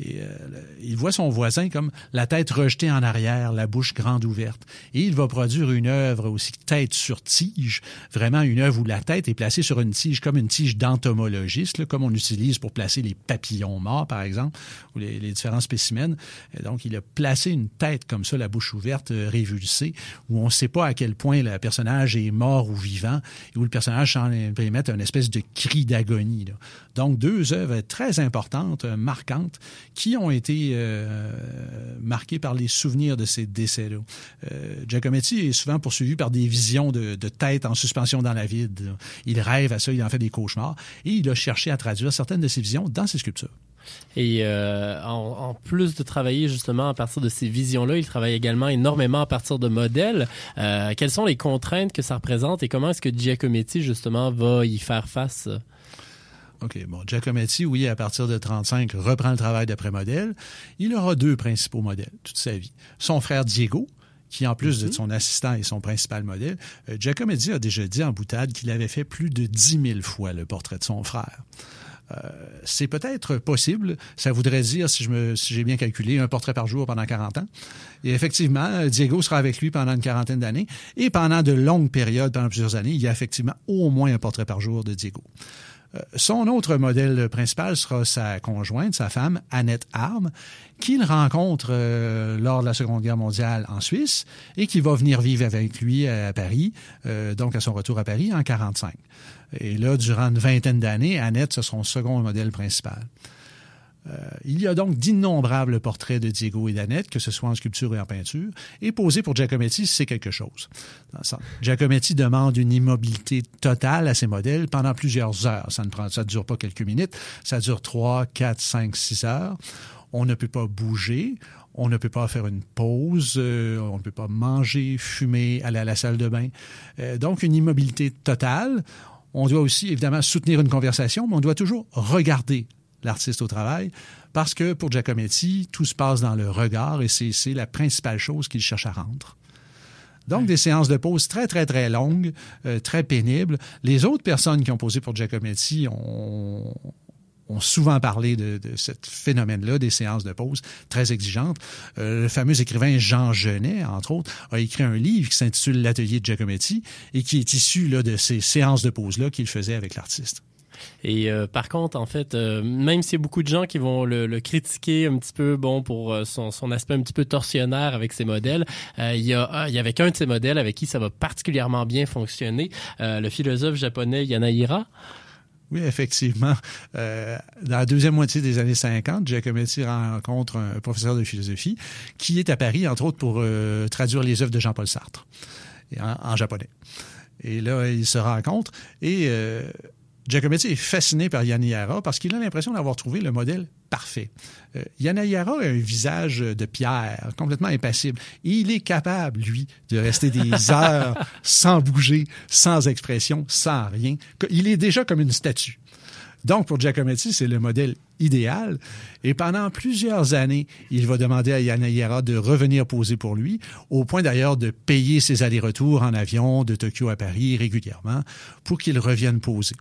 Euh, il voit son voisin comme la tête rejetée en arrière, la bouche grande ouverte. Et il va produire une œuvre aussi tête sur tige, vraiment une œuvre où la tête est placée sur une tige comme une tige d'entomologiste, comme on utilise pour placer les papillons morts, par exemple, ou les, différents spécimens. Et donc, il a placé une tête comme ça, la bouche ouverte, euh, révulsée, où on ne sait pas à quel point le personnage est mort ou vivant, et où le personnage semble émettre une espèce de cri d'agonie. Donc, deux œuvres très importantes, euh, marquantes, qui ont été euh, marquées par les souvenirs de ces décès-là. Euh, Giacometti est souvent poursuivi par des visions de, de tête en suspension dans la vide. Il rêve à ça, il en fait des cauchemars, et il a cherché à traduire certaines de ces visions dans ses sculptures. Et en, plus de travailler justement à partir de ces visions-là, il travaille également énormément à partir de modèles. Quelles sont les contraintes que ça représente et comment est-ce que Giacometti justement va y faire face? OK, bon, Giacometti, oui, à partir de 35, reprend le travail d'après modèle. Il aura deux principaux modèles toute sa vie. Son frère Diego, qui en plus de son assistant est son principal modèle, euh, Giacometti a déjà dit en boutade qu'il avait fait plus de 10 000 fois le portrait de son frère. Euh, c'est peut-être possible. Ça voudrait dire, si je me, si j'ai bien calculé, un portrait par jour pendant 40 ans. Et effectivement, euh, Diego sera avec lui pendant une quarantaine d'années. Et pendant de longues périodes, pendant plusieurs années, il y a effectivement au moins un portrait par jour de Diego. Euh, Son autre modèle principal sera sa conjointe, sa femme, Annette Arm, qu'il rencontre euh, lors de la Seconde Guerre mondiale en Suisse et qui va venir vivre avec lui à Paris, euh, donc à son retour à Paris en 45. Et là, durant une vingtaine d'années, Annette, c'est son second modèle principal. Euh, il y a donc d'innombrables portraits de Diego et d'Annette, que ce soit en sculpture et en peinture, et poser pour Giacometti, c'est quelque chose. Giacometti demande une immobilité totale à ses modèles pendant plusieurs heures. Ça ne prend, ça dure pas quelques minutes, ça dure trois, quatre, cinq, six heures. On ne peut pas bouger, on ne peut pas faire une pause, euh, on ne peut pas manger, fumer, aller à la salle de bain. Euh, donc, une immobilité totale. On doit aussi, évidemment, soutenir une conversation, mais on doit toujours regarder l'artiste au travail, parce que pour Giacometti, tout se passe dans le regard et c'est la principale chose qu'il cherche à rendre. Donc, des séances de pause très, très, très longues, euh, très pénibles. Les autres personnes qui ont posé pour Giacometti ont, ont souvent parlé de, de ce phénomène-là, des séances de pause très exigeantes. Euh, le fameux écrivain Jean Genet, entre autres, a écrit un livre qui s'intitule L'atelier de Giacometti et qui est issu là, de ces séances de pause-là qu'il faisait avec l'artiste. Et euh, par contre, en fait, euh, même s'il y a beaucoup de gens qui vont le, critiquer un petit peu, bon, pour euh, son, aspect un petit peu torsionnaire avec ses modèles, il y a, il y avait qu'un de ses modèles avec qui ça va particulièrement bien fonctionner, le philosophe japonais Yanahira. Oui, effectivement. Dans la deuxième moitié des années 50, Giacometti rencontre un professeur de philosophie qui est à Paris, entre autres, pour traduire les œuvres de Jean-Paul Sartre en, japonais. Et là, ils se rencontrent et Giacometti est fasciné par Yanayara parce qu'il a l'impression d'avoir trouvé le modèle parfait. Euh, Yanayara a un visage de pierre, complètement impassible. Et il est capable, lui, de rester des heures sans bouger, sans expression, sans rien. Il est déjà comme une statue. Donc, pour Giacometti, c'est le modèle idéal. Et pendant plusieurs années, il va demander à Yanayara de revenir poser pour lui, au point d'ailleurs de payer ses allers-retours en avion de Tokyo à Paris régulièrement pour qu'il revienne poser.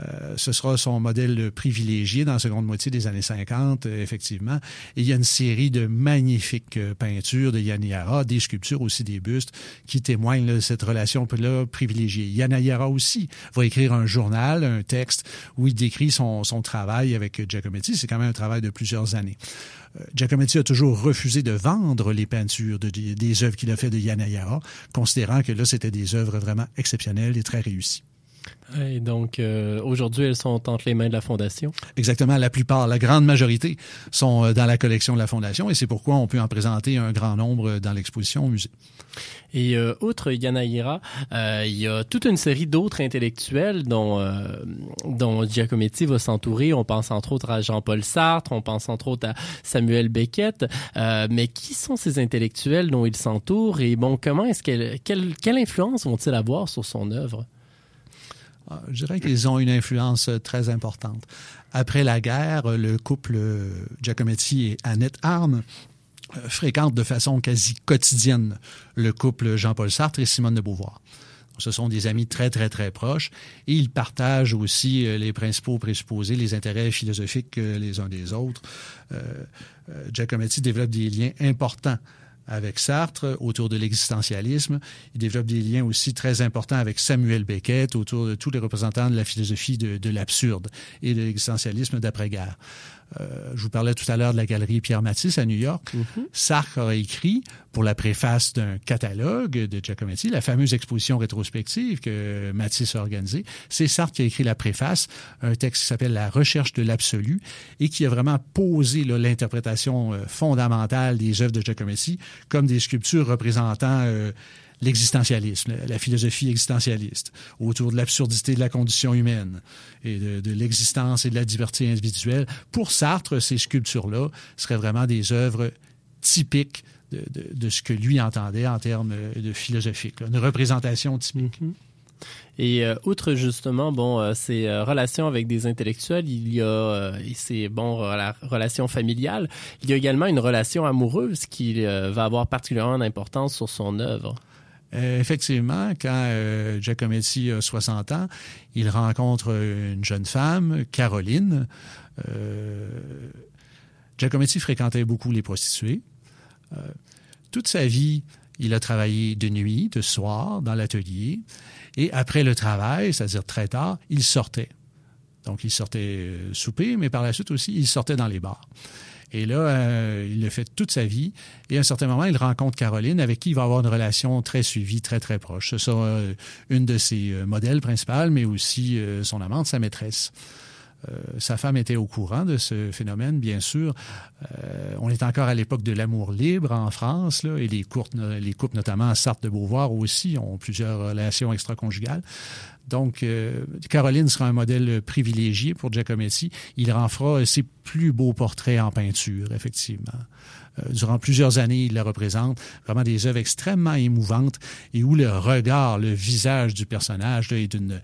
Euh, ce sera son modèle privilégié dans la seconde moitié des années 50, euh, effectivement. Et il y a une série de magnifiques euh, peintures de Yanayara, des sculptures aussi, des bustes, qui témoignent de cette relation-là privilégiée. Yanayara aussi va écrire un journal, un texte, où il décrit son, son travail avec Giacometti. C'est quand même un travail de plusieurs années. Giacometti a toujours refusé de vendre les peintures de, des œuvres qu'il a fait de Yanayara, considérant que là, c'était des œuvres vraiment exceptionnelles et très réussies. Et donc, euh, aujourd'hui, elles sont entre les mains de la Fondation. Exactement. La plupart, la grande majorité sont euh, dans la collection de la Fondation et c'est pourquoi on peut en présenter un grand nombre dans l'exposition au musée. Et euh, outre Yanahira, euh, il y a toute une série d'autres intellectuels dont, euh, dont Giacometti va s'entourer. On pense entre autres à Jean-Paul Sartre, on pense entre autres à Samuel Beckett. Euh, mais qui sont ces intellectuels dont il s'entoure et bon, comment est-ce qu'elle, quelle, quelle influence vont-ils avoir sur son œuvre? Ah, je dirais qu'ils ont une influence très importante. Après la guerre, le couple Giacometti et Annette Arne fréquente de façon quasi quotidienne le couple Jean-Paul Sartre et Simone de Beauvoir. Ce sont des amis très, très, très proches et ils partagent aussi les principaux présupposés, les intérêts philosophiques les uns des autres. Euh, Giacometti développe des liens importants avec Sartre autour de l'existentialisme. Il développe des liens aussi très importants avec Samuel Beckett autour de tous les représentants de la philosophie de, de l'absurde et de l'existentialisme d'après-guerre. Euh, je vous parlais tout à l'heure de la galerie Pierre Matisse à New York. Mm -hmm. Sartre a écrit pour la préface d'un catalogue de Giacometti, la fameuse exposition rétrospective que Matisse a organisée. C'est Sartre qui a écrit la préface, un texte qui s'appelle La recherche de l'absolu et qui a vraiment posé l'interprétation euh, fondamentale des œuvres de Giacometti comme des sculptures représentant euh, l'existentialisme, la philosophie existentialiste, autour de l'absurdité de la condition humaine et de, l'existence et de la liberté individuelle. Pour Sartre, ces sculptures-là seraient vraiment des œuvres typiques de, de, ce que lui entendait en termes de philosophique, là, une représentation typique. Mm -hmm. Et euh, outre justement bon euh, ces euh, relations avec des intellectuels, il y a euh, ces bon la relation familiale, il y a également une relation amoureuse qui euh, va avoir particulièrement d'importance sur son œuvre. Euh, effectivement, quand euh, Giacometti a 60 ans, il rencontre une jeune femme, Caroline. Euh, Giacometti fréquentait beaucoup les prostituées. toute sa vie, il a travaillé de nuit, de soir, dans l'atelier. Et après le travail, c'est-à-dire très tard, il sortait. Donc, il sortait souper, mais par la suite aussi, il sortait dans les bars. Et là, euh, il le fait toute sa vie. Et à un certain moment, il rencontre Caroline, avec qui il va avoir une relation très suivie, très, très proche. Ce sera euh, une de ses euh, modèles principales, mais aussi euh, son amante, sa maîtresse. Euh, sa femme était au courant de ce phénomène, bien sûr. Euh, on est encore à l'époque de l'amour libre en France, et les, couples, les couples, notamment Sartre de Beauvoir aussi, ont plusieurs relations extra-conjugales. Donc, euh, Caroline sera un modèle privilégié pour Giacometti. Il en fera ses plus beaux portraits en peinture, effectivement. Euh, durant plusieurs années, il la représente. Vraiment des œuvres extrêmement émouvantes et où le regard, le visage du personnage est d'une,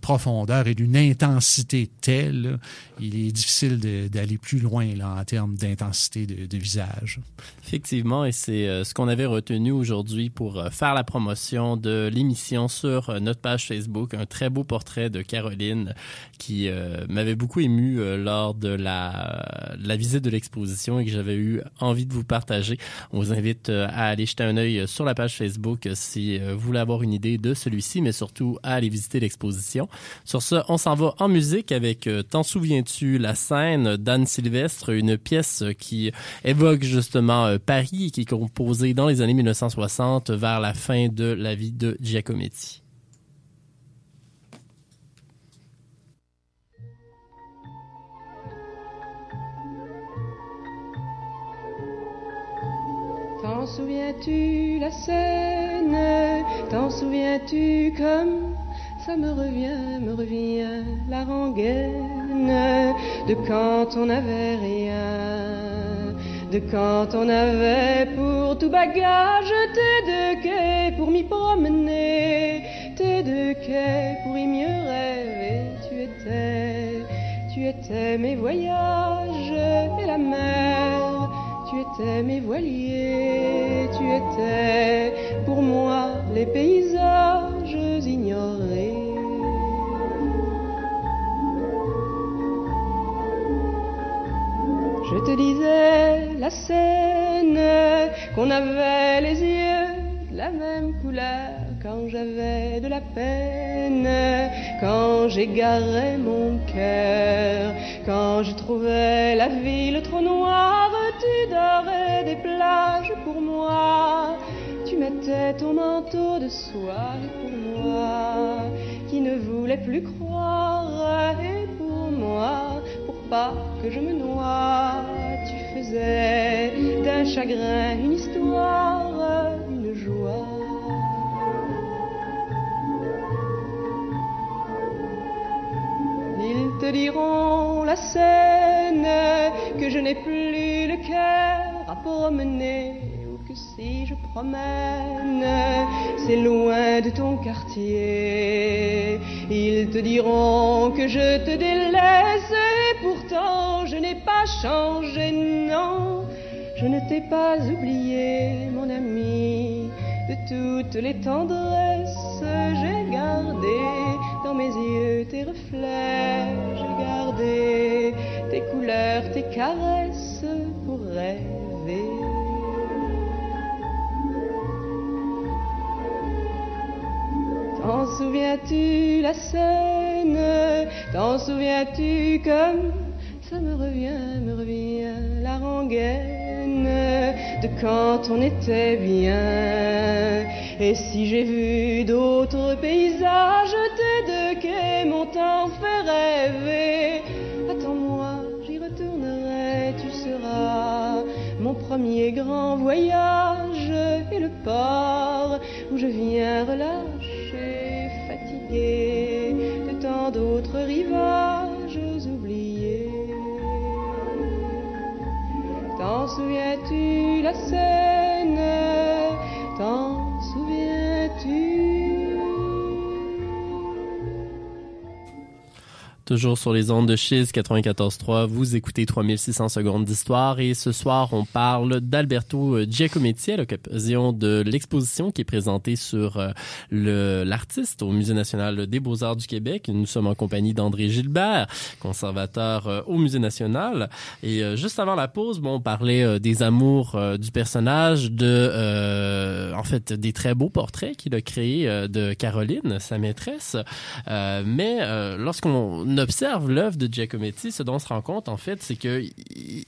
profondeur et d'une intensité telle, il est difficile d'aller plus loin là, en termes d'intensité de, visage. Effectivement, et c'est euh, ce qu'on avait retenu aujourd'hui pour euh, faire la promotion de l'émission sur notre page Facebook. Un très beau portrait de Caroline qui m'avait beaucoup ému lors de la, la visite de l'exposition et que j'avais eu envie de vous partager. On vous invite euh, à aller jeter un œil sur la page Facebook euh, si euh, vous voulez avoir une idée de celui-ci, mais surtout à aller visiter l'exposition. Sur ce, on s'en va en musique avec euh, T'en souviens-tu, la scène d'Anne Sylvestre, une pièce euh, qui évoque justement euh, Paris et qui est composée dans les années 1960 vers la fin de la vie de Giacometti. T'en souviens-tu la scène? T'en souviens-tu comme ça me revient, me revient la rengaine de quand on n'avait rien, de quand on avait pour tout bagage tes deux quais pour m'y promener, tes deux quais pour y mieux rêver. Tu étais, tu étais mes voyages et la mer. Tu étais mes voiliers, tu étais pour moi les paysages ignorés. Je te disais la scène qu'on avait les yeux de la même couleur quand j'avais de la peine, quand j'égarais mon cœur, quand je trouvais la ville trop noire, Mettais ton manteau de soie pour moi, qui ne voulait plus croire, et pour moi, pour pas que je me noie, tu faisais d'un chagrin une histoire, une joie. Ils te diront la scène que je n'ai plus le cœur à promener c'est loin de ton quartier. Ils te diront que je te délaisse et pourtant je n'ai pas changé, non. Je ne t'ai pas oublié, mon ami. De toutes les tendresses, j'ai gardé dans mes yeux tes reflets, j'ai gardé tes couleurs, tes caresses pour rêver. T'en souviens-tu la scène? T'en souviens-tu comme ça me revient, me revient la rengaine de quand on était bien? Et si j'ai vu d'autres paysages, tes deux quais m'ont tant fait rêver. Attends-moi, j'y retournerai, tu seras mon premier grand voyage et le port où je viens relâcher, de tant d'autres rivages oubliés. T'en souviens-tu la Toujours sur les ondes de Chiz 94.3, vous écoutez 3600 secondes d'histoire et ce soir, on parle d'Alberto Giacometti à l'occasion de l'exposition qui est présentée sur euh, l'artiste au Musée national des beaux-arts du Québec. Nous sommes en compagnie d'André Gilbert, conservateur euh, au Musée national. Et euh, juste avant la pause, bon, on parlait euh, des amours euh, du personnage, de, euh, en fait, des très beaux portraits qu'il a créés euh, de Caroline, sa maîtresse. Euh, mais euh, lorsqu'on observe l'œuvre de Giacometti, ce dont on se rend compte, en fait, c'est que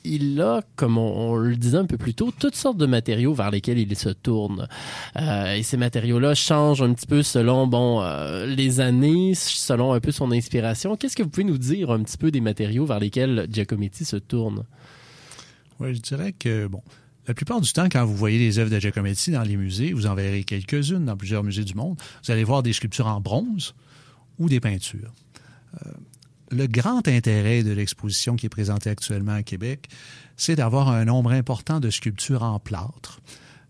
il a, comme on, on, le disait un peu plus tôt, toutes sortes de matériaux vers lesquels il se tourne. Euh, et ces matériaux-là changent un petit peu selon, bon, euh, les années, selon un peu son inspiration. Qu'est-ce que vous pouvez nous dire un petit peu des matériaux vers lesquels Giacometti se tourne? Oui, je dirais que, bon, la plupart du temps, quand vous voyez les œuvres de Giacometti dans les musées, vous en verrez quelques-unes dans plusieurs musées du monde, vous allez voir des sculptures en bronze ou des peintures. Euh, le grand intérêt de l'exposition qui est présentée actuellement à Québec, c'est d'avoir un nombre important de sculptures en plâtre.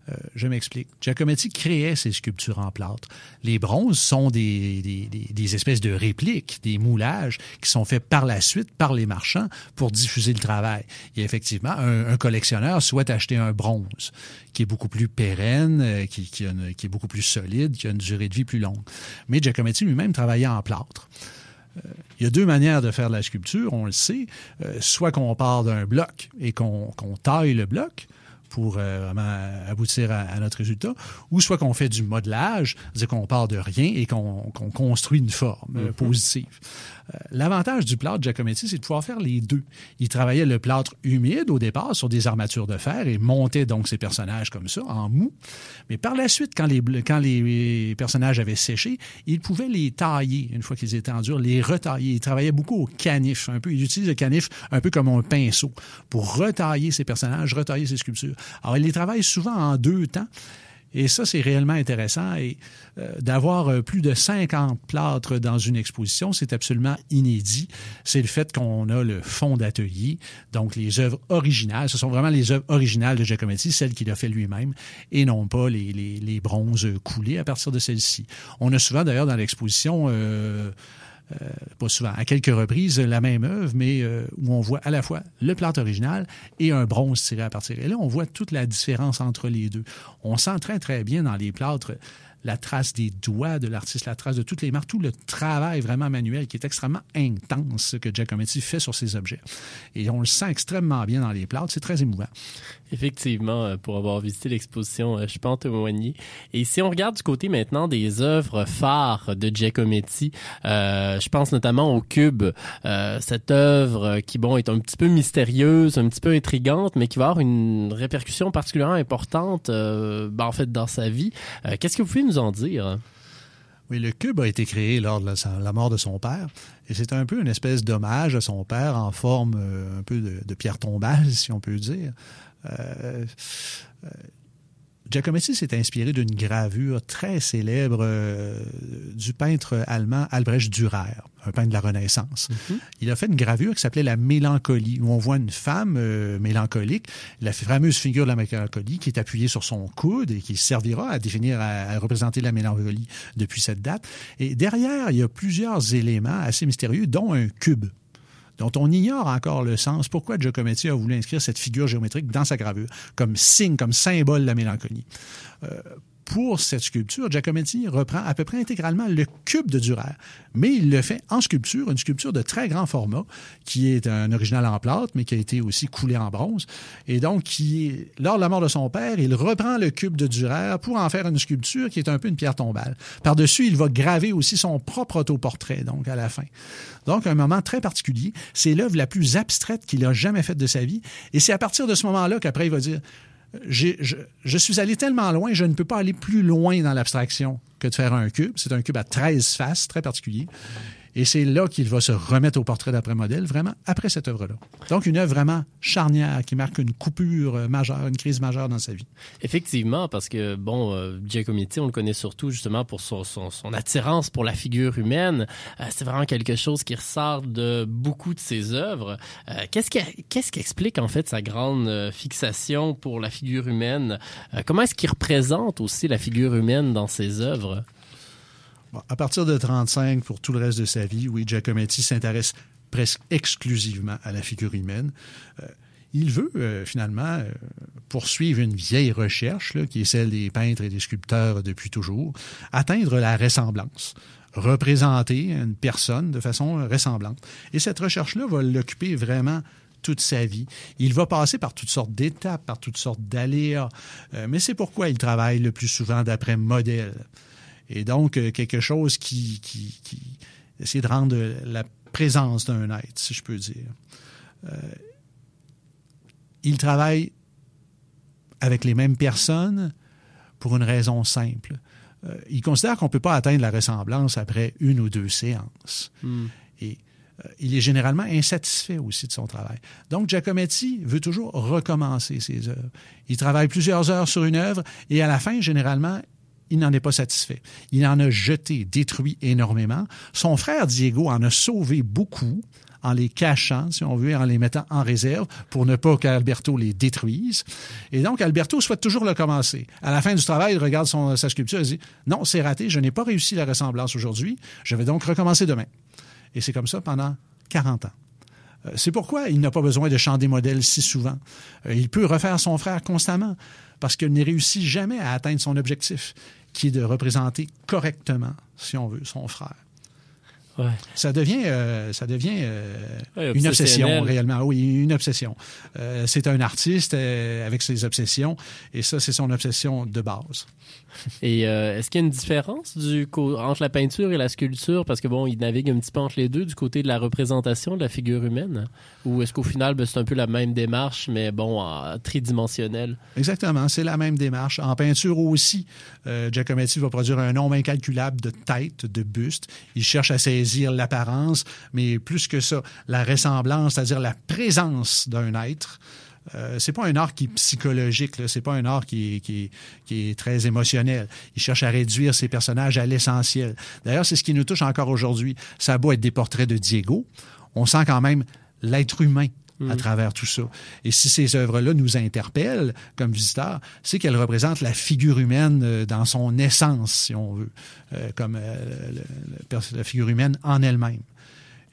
Euh, je m'explique. Giacometti créait ces sculptures en plâtre. Les bronzes sont des, des, des, espèces de répliques, des moulages qui sont faits par la suite par les marchands pour diffuser le travail. Et effectivement, un, collectionneur souhaite acheter un bronze qui est beaucoup plus pérenne, euh, qui, qui, qui, est beaucoup plus solide, qui a une durée de vie plus longue. Mais Giacometti lui-même travaillait en plâtre. Euh, il y a deux manières de faire de la sculpture, on le sait. Euh, soit qu'on part d'un bloc et qu'on qu taille le bloc, pour euh, vraiment aboutir à, à, notre résultat, ou soit qu'on fait du modelage, c'est-à-dire qu'on part de rien et qu'on qu construit une forme mm -hmm. positive. Euh, L'avantage du plâtre Giacometti, c'est de pouvoir faire les deux. Il travaillait le plâtre humide au départ sur des armatures de fer et montait donc ses personnages comme ça, en mou. Mais par la suite, quand les, personnages avaient séché, il pouvait les tailler, une fois qu'ils étaient en dur, les retailler. Il travaillait beaucoup au canif, un peu. Il utilise le canif un peu comme un pinceau pour retailler ses personnages, retailler ses sculptures. Alors, il les travaille souvent en deux temps. Et ça, c'est réellement intéressant. Et euh, d'avoir euh, plus de 50 plâtres dans une exposition, c'est absolument inédit. C'est le fait qu'on a le fond d'atelier, donc les œuvres originales. Ce sont vraiment les œuvres originales de Giacometti, celles qu'il a fait lui-même, et non pas les, les, les, bronzes coulés à partir de celles-ci. On a souvent, d'ailleurs, dans l'exposition... Euh, pas souvent, à quelques reprises, la même œuvre, mais euh, où on voit à la fois le plâtre original et un bronze tiré à partir. Et là, on voit toute la différence entre les deux. On sent très, très bien dans les plâtres la trace des doigts de l'artiste, la trace de toutes les marques, tout le travail vraiment manuel qui est extrêmement intense que Giacometti fait sur ses objets. Et on le sent extrêmement bien dans les plâtres, c'est très émouvant. Effectivement, euh, pour avoir visité l'exposition, je peux en témoigner. Et si on regarde du côté maintenant des œuvres phares de Giacometti, euh, je pense notamment au cube, euh, cette œuvre qui bon est un petit peu mystérieuse, un petit peu intrigante, mais qui va avoir une répercussion particulièrement importante, ben, en fait, dans sa vie. Qu'est-ce que vous pouvez nous en dire? Oui, le cube a été créé lors de la, mort de son père. Et c'est un peu une espèce d'hommage à son père en forme un peu de, pierre tombale, si on peut dire. Euh, euh, Giacometti s'est inspiré d'une gravure très célèbre euh, du peintre allemand Albrecht Dürer, un peintre de la Renaissance. Mm -hmm. Il a fait une gravure qui s'appelait La Mélancolie, où on voit une femme euh, mélancolique, la fameuse figure de la mélancolie qui est appuyée sur son coude et qui servira à définir, à, à représenter la mélancolie depuis cette date. Et derrière, il y a plusieurs éléments assez mystérieux, dont un cube dont on ignore encore le sens. Pourquoi Giacometti a voulu inscrire cette figure géométrique dans sa gravure, comme signe, comme symbole de la mélancolie? Euh, pour cette sculpture, Giacometti reprend à peu près intégralement le cube de Dürer, mais il le fait en sculpture, une sculpture de très grand format, qui est un original en plâtre, mais qui a été aussi coulé en bronze. Et donc, qui, lors de la mort de son père, il reprend le cube de Dürer pour en faire une sculpture qui est un peu une pierre tombale. Par-dessus, il va graver aussi son propre autoportrait, donc à la fin. Donc, un moment très particulier. C'est l'œuvre la plus abstraite qu'il a jamais faite de sa vie. Et c'est à partir de ce moment-là qu'après, il va dire je, suis allé tellement loin, je ne peux pas aller plus loin dans l'abstraction que de faire un cube. C'est un cube à 13 faces, très particulier. Et c'est là qu'il va se remettre au portrait d'après-modèle, vraiment après cette œuvre-là. Donc, une œuvre vraiment charnière qui marque une coupure majeure, une crise majeure dans sa vie. Effectivement, parce que, bon, euh, Giacometti, on le connaît surtout justement pour son, attirance pour la figure humaine. Euh, c'est vraiment quelque chose qui ressort de beaucoup de ses œuvres. Euh, qu'est-ce qui explique, en fait, sa grande fixation pour la figure humaine? comment est-ce qu'il représente aussi la figure humaine dans ses œuvres? À partir de 35, pour tout le reste de sa vie, oui, Giacometti s'intéresse presque exclusivement à la figure humaine. Euh, il veut euh, finalement euh, poursuivre une vieille recherche, qui est celle des peintres et des sculpteurs depuis toujours, atteindre la ressemblance représenter une personne de façon ressemblante. Et cette recherche-là va l'occuper vraiment toute sa vie. Il va passer par toutes sortes d'étapes, par toutes sortes d'aléas, mais c'est pourquoi il travaille le plus souvent d'après modèle. Et donc, quelque chose qui, qui, qui essaie de rendre la présence d'un être, si je peux dire. Euh, il travaille avec les mêmes personnes pour une raison simple. Euh, il considère qu'on ne peut pas atteindre la ressemblance après une ou deux séances. Hmm. Et euh, il est généralement insatisfait aussi de son travail. Donc, Giacometti veut toujours recommencer ses œuvres. Il travaille plusieurs heures sur une œuvre et à la fin, généralement, il n'en est pas satisfait. Il en a jeté, détruit énormément. Son frère Diego en a sauvé beaucoup en les cachant, si on veut, en les mettant en réserve pour ne pas qu'Alberto les détruise. Et donc, Alberto souhaite toujours le commencer. À la fin du travail, il regarde son, sa sculpture et dit Non, c'est raté, je n'ai pas réussi la ressemblance aujourd'hui, je vais donc recommencer demain. Et c'est comme ça pendant 40 ans. Euh, C'est pourquoi il n'a pas besoin de changer modèles si souvent. Euh, Il peut refaire son frère constamment parce qu'il ne réussit jamais à atteindre son objectif, qui est de représenter correctement, si on veut, son frère. Ouais. Ça devient, euh, ça devient euh, Ouais, une obsession réellement. Oui, une obsession. Euh, c'est un artiste avec ses obsessions, et ça, c'est son obsession de base. Et euh, est-ce qu'il y a une différence du entre la peinture et la sculpture? Parce que bon, il navigue un petit peu entre les deux du côté de la représentation de la figure humaine. Ou est-ce qu'au final, ben, c'est un peu la même démarche, mais bon, en tridimensionnelle? Exactement, c'est la même démarche. En peinture aussi, euh, Giacometti va produire un nombre incalculable de têtes, de bustes. Il cherche à saisir l'apparence, mais plus que ça, la ressemblance, c'est-à-dire la présence d'un être. Euh, c'est pas un art qui est psychologique, c'est pas un art qui est, qui, est, qui est très émotionnel. Il cherche à réduire ses personnages à l'essentiel. D'ailleurs, c'est ce qui nous touche encore aujourd'hui. Ça a beau être des portraits de Diego, on sent quand même l'être humain à travers tout ça. Et si ces œuvres-là nous interpellent comme visiteurs, c'est qu'elles représentent la figure humaine euh, dans son essence, si on veut, euh, comme euh, le- le pers- la figure humaine en elle-même.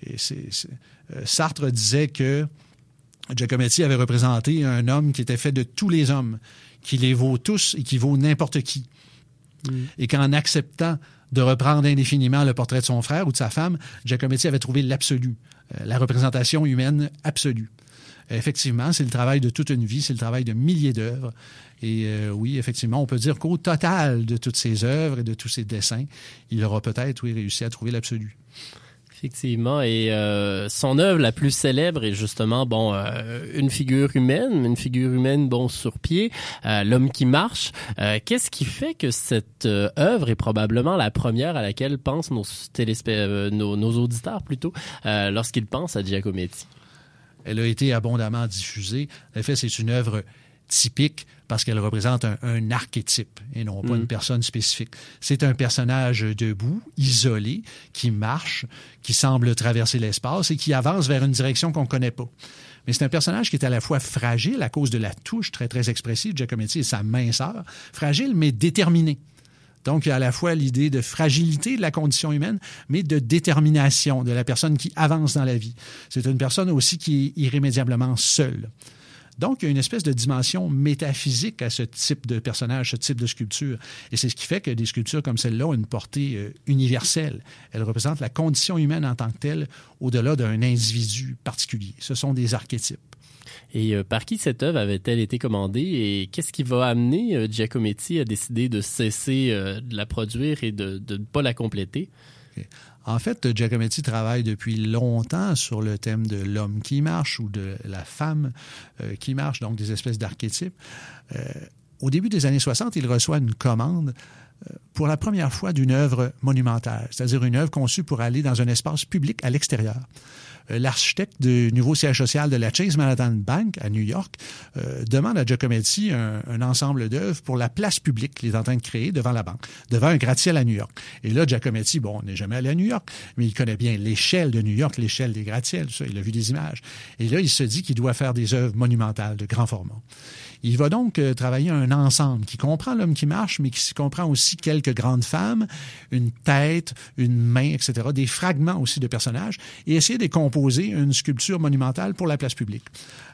Et euh, Sartre disait que Giacometti avait représenté un homme qui était fait de tous les hommes, qui les vaut tous et qui vaut n'importe qui. Et qu'en acceptant de reprendre indéfiniment le portrait de son frère ou de sa femme, Giacometti avait trouvé l'absolu, euh, la représentation humaine absolue. Effectivement, c'est le travail de toute une vie, c'est le travail de milliers d'œuvres. Et euh, oui, effectivement, on peut dire qu'au total de toutes ces œuvres et de tous ces dessins, il aura peut-être oui, réussi à trouver l'absolu. Effectivement. Et euh, son œuvre la plus célèbre est justement, bon, euh, une figure humaine, une figure humaine, bon, sur pied, euh, l'homme qui marche. Qu'est-ce qui fait que cette œuvre est probablement la première à laquelle pensent nos, nos, auditeurs, plutôt, lorsqu'ils pensent à Giacometti? Elle a été abondamment diffusée. En effet, c'est une œuvre typique parce qu'elle représente un, un archétype et non pas Mm. une personne spécifique. C'est un personnage debout, isolé, qui marche, qui semble traverser l'espace et qui avance vers une direction qu'on ne connaît pas. Mais c'est un personnage qui est à la fois fragile à cause de la touche très, très expressive de Giacometti et sa minceur, fragile mais déterminé. Donc, il y a à la fois l'idée de fragilité de la condition humaine, mais de détermination de la personne qui avance dans la vie. C'est une personne aussi qui est irrémédiablement seule. Donc, il y a une espèce de dimension métaphysique à ce type de personnage, ce type de sculpture. Et c'est ce qui fait que des sculptures comme celle-là ont une portée euh, universelle. Elles représentent la condition humaine en tant que telle, au-delà d'un individu particulier. Ce sont des archétypes. Et euh, par qui cette œuvre avait-elle été commandée et qu'est-ce qui va amener euh, Giacometti à décider de cesser euh, de la produire et de de ne pas la compléter? En fait, Giacometti travaille depuis longtemps sur le thème de l'homme qui marche ou de la femme euh, qui marche, donc des espèces d'archétypes. Euh, au début des années 60, il reçoit une commande euh, pour la première fois d'une œuvre monumentale, c'est-à-dire une œuvre conçue pour aller dans un espace public à l'extérieur. Euh, L'architecte du nouveau siège social de la Chase Manhattan Bank à New York euh, demande à Giacometti un, un ensemble d'œuvres pour la place publique qu'il est en train de créer devant la banque, devant un gratte-ciel à New York. Et là, Giacometti, bon, on n'est jamais allé à New York, mais il connaît bien l'échelle de New York, l'échelle des gratte-ciels, il a vu des images. Et là, il se dit qu'il doit faire des œuvres monumentales de grand format. Il va donc euh, travailler un ensemble qui comprend l'homme qui marche, mais qui comprend aussi quelques grandes femmes, une tête, une main, etc., des fragments aussi de personnages, et essayer de composer une sculpture monumentale pour la place publique.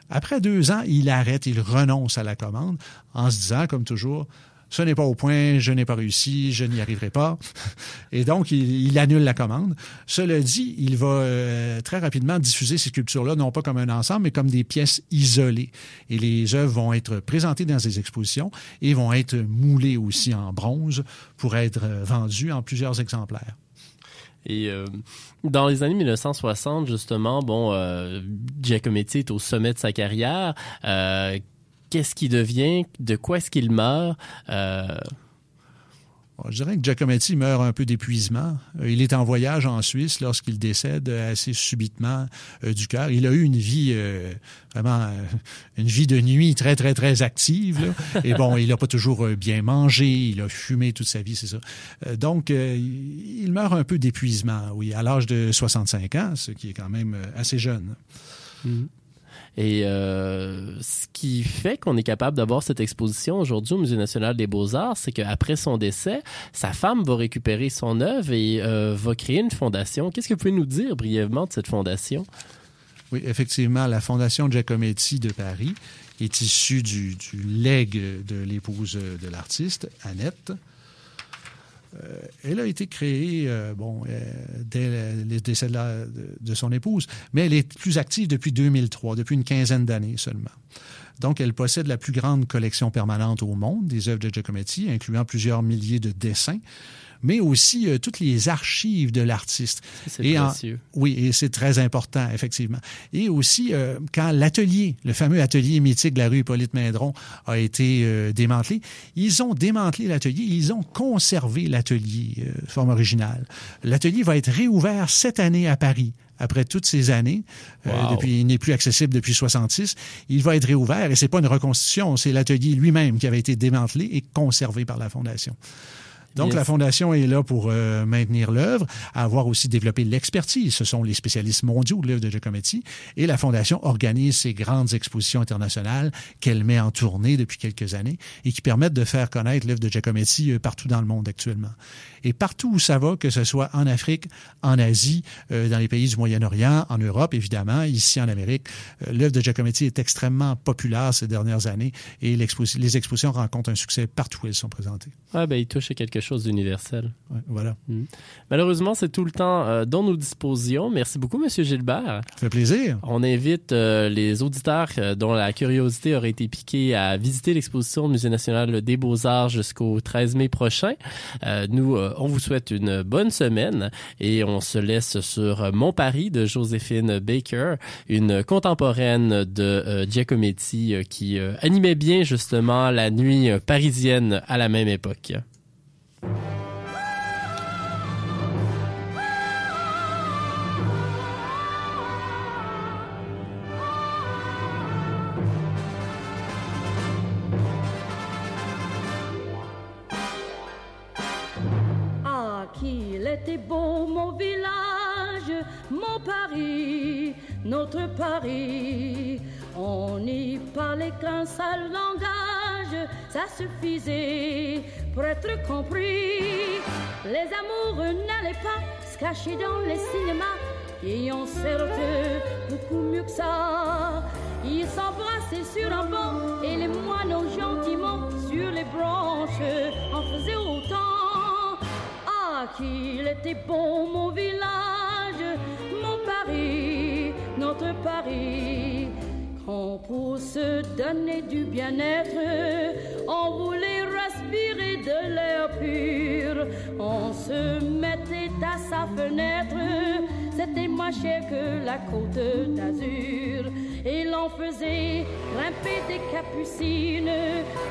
Après deux ans, il arrête, il renonce à la commande en se disant, comme toujours, ce n'est pas au point, je n'ai pas réussi, je n'y arriverai pas. Et donc, il, annule la commande. Cela dit, il va euh, très rapidement diffuser ces sculptures-là, non pas comme un ensemble, mais comme des pièces isolées. Et les œuvres vont être présentées dans des expositions et vont être moulées aussi en bronze pour être euh, vendues en plusieurs exemplaires. Et euh, dans les années 1960, justement, bon, Giacometti est au sommet de sa carrière. Qu'est-ce qu'il devient? De quoi est-ce qu'il meurt? Euh, Je dirais que Giacometti meurt un peu d'épuisement. Euh, Il est en voyage en Suisse lorsqu'il décède assez subitement euh, du cœur. Il a eu une vie euh, vraiment une vie de nuit très très très active. là. Et bon, il n'a pas toujours bien mangé. Il a fumé toute sa vie, c'est ça. Donc, euh, il meurt un peu d'épuisement. Oui, à l'âge de 65 ans, ce qui est quand même assez jeune. Et euh, ce qui fait qu'on est capable d'avoir cette exposition aujourd'hui au Musée national des beaux-arts, c'est qu'après son décès, sa femme va récupérer son œuvre et euh, va créer une fondation. Qu'est-ce que vous pouvez nous dire brièvement de cette fondation? Oui, effectivement, la Fondation Giacometti de Paris est issue du, du legs de l'épouse de l'artiste, Annette. Euh, elle a été créée euh, bon, euh, dès le décès de- de son épouse, mais elle est plus active depuis 2003, depuis une quinzaine d'années seulement. Donc, elle possède la plus grande collection permanente au monde des œuvres de Giacometti, incluant plusieurs milliers de dessins, mais aussi euh, toutes les archives de l'artiste. C'est Et en- précieux. oui, et c'est très important, effectivement. Et aussi, euh, quand l'atelier, le fameux atelier mythique de la rue Hippolyte-Maindron a été euh, démantelé, ils ont démantelé l'atelier, ils ont conservé l'atelier, euh, forme originale. L'atelier va être réouvert cette année à Paris. Après toutes ces années, euh, depuis, il n'est plus accessible depuis 66, il va être réouvert et c'est pas une reconstitution, c'est l'atelier lui-même qui avait été démantelé et conservé par la Fondation. Donc, Yes. la Fondation est là pour euh, maintenir l'œuvre, avoir aussi développé l'expertise. Ce sont les spécialistes mondiaux de l'œuvre de Giacometti. Et la Fondation organise ces grandes expositions internationales qu'elle met en tournée depuis quelques années et qui permettent de faire connaître l'œuvre de Giacometti euh, partout dans le monde actuellement. Et partout où ça va, que ce soit en Afrique, en Asie, euh, dans les pays du Moyen-Orient, en Europe, évidemment, ici en Amérique, euh, l'œuvre de Giacometti est extrêmement populaire ces dernières années et les expositions rencontrent un succès partout où elles sont présentées. Ah, ben, il touche à quelque chose d'universel. Ouais, voilà. Mm. Malheureusement, c'est tout le temps euh, dont nous disposions. Merci beaucoup, Monsieur Gilbert. Ça fait plaisir. On invite euh, les auditeurs euh, dont la curiosité aurait été piquée à visiter l'exposition au Musée national des beaux-arts jusqu'au 13 mai prochain. Euh, nous, on vous souhaite une bonne semaine et on se laisse sur Mon Paris de Joséphine Baker, une contemporaine de Giacometti qui animait bien justement la nuit parisienne à la même époque. Notre Paris. On y parlait qu'un seul langage, ça suffisait pour être compris. Les amoureux n'allaient pas se cacher dans les cinémas, et on certes beaucoup mieux que ça. Ils s'embrassaient sur un banc, et les moineaux gentiment sur les branches en faisaient autant. Ah, qu'il était bon mon village, mon Paris, Paris. Quand pour se donner du bien-être, on voulait respirer de l'air pur. On se mettait à sa fenêtre, c'était moins cher que la côte d'Azur. Et l'on faisait grimper des capucines,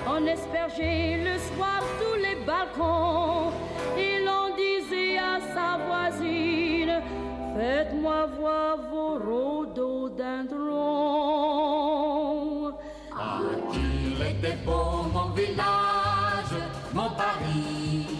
on aspergeait le soir tous les balcons. Et l'on disait à sa voisine, Faites-moi voir vos rhododendrons. Ah, qu'il était beau mon village, mon Paris.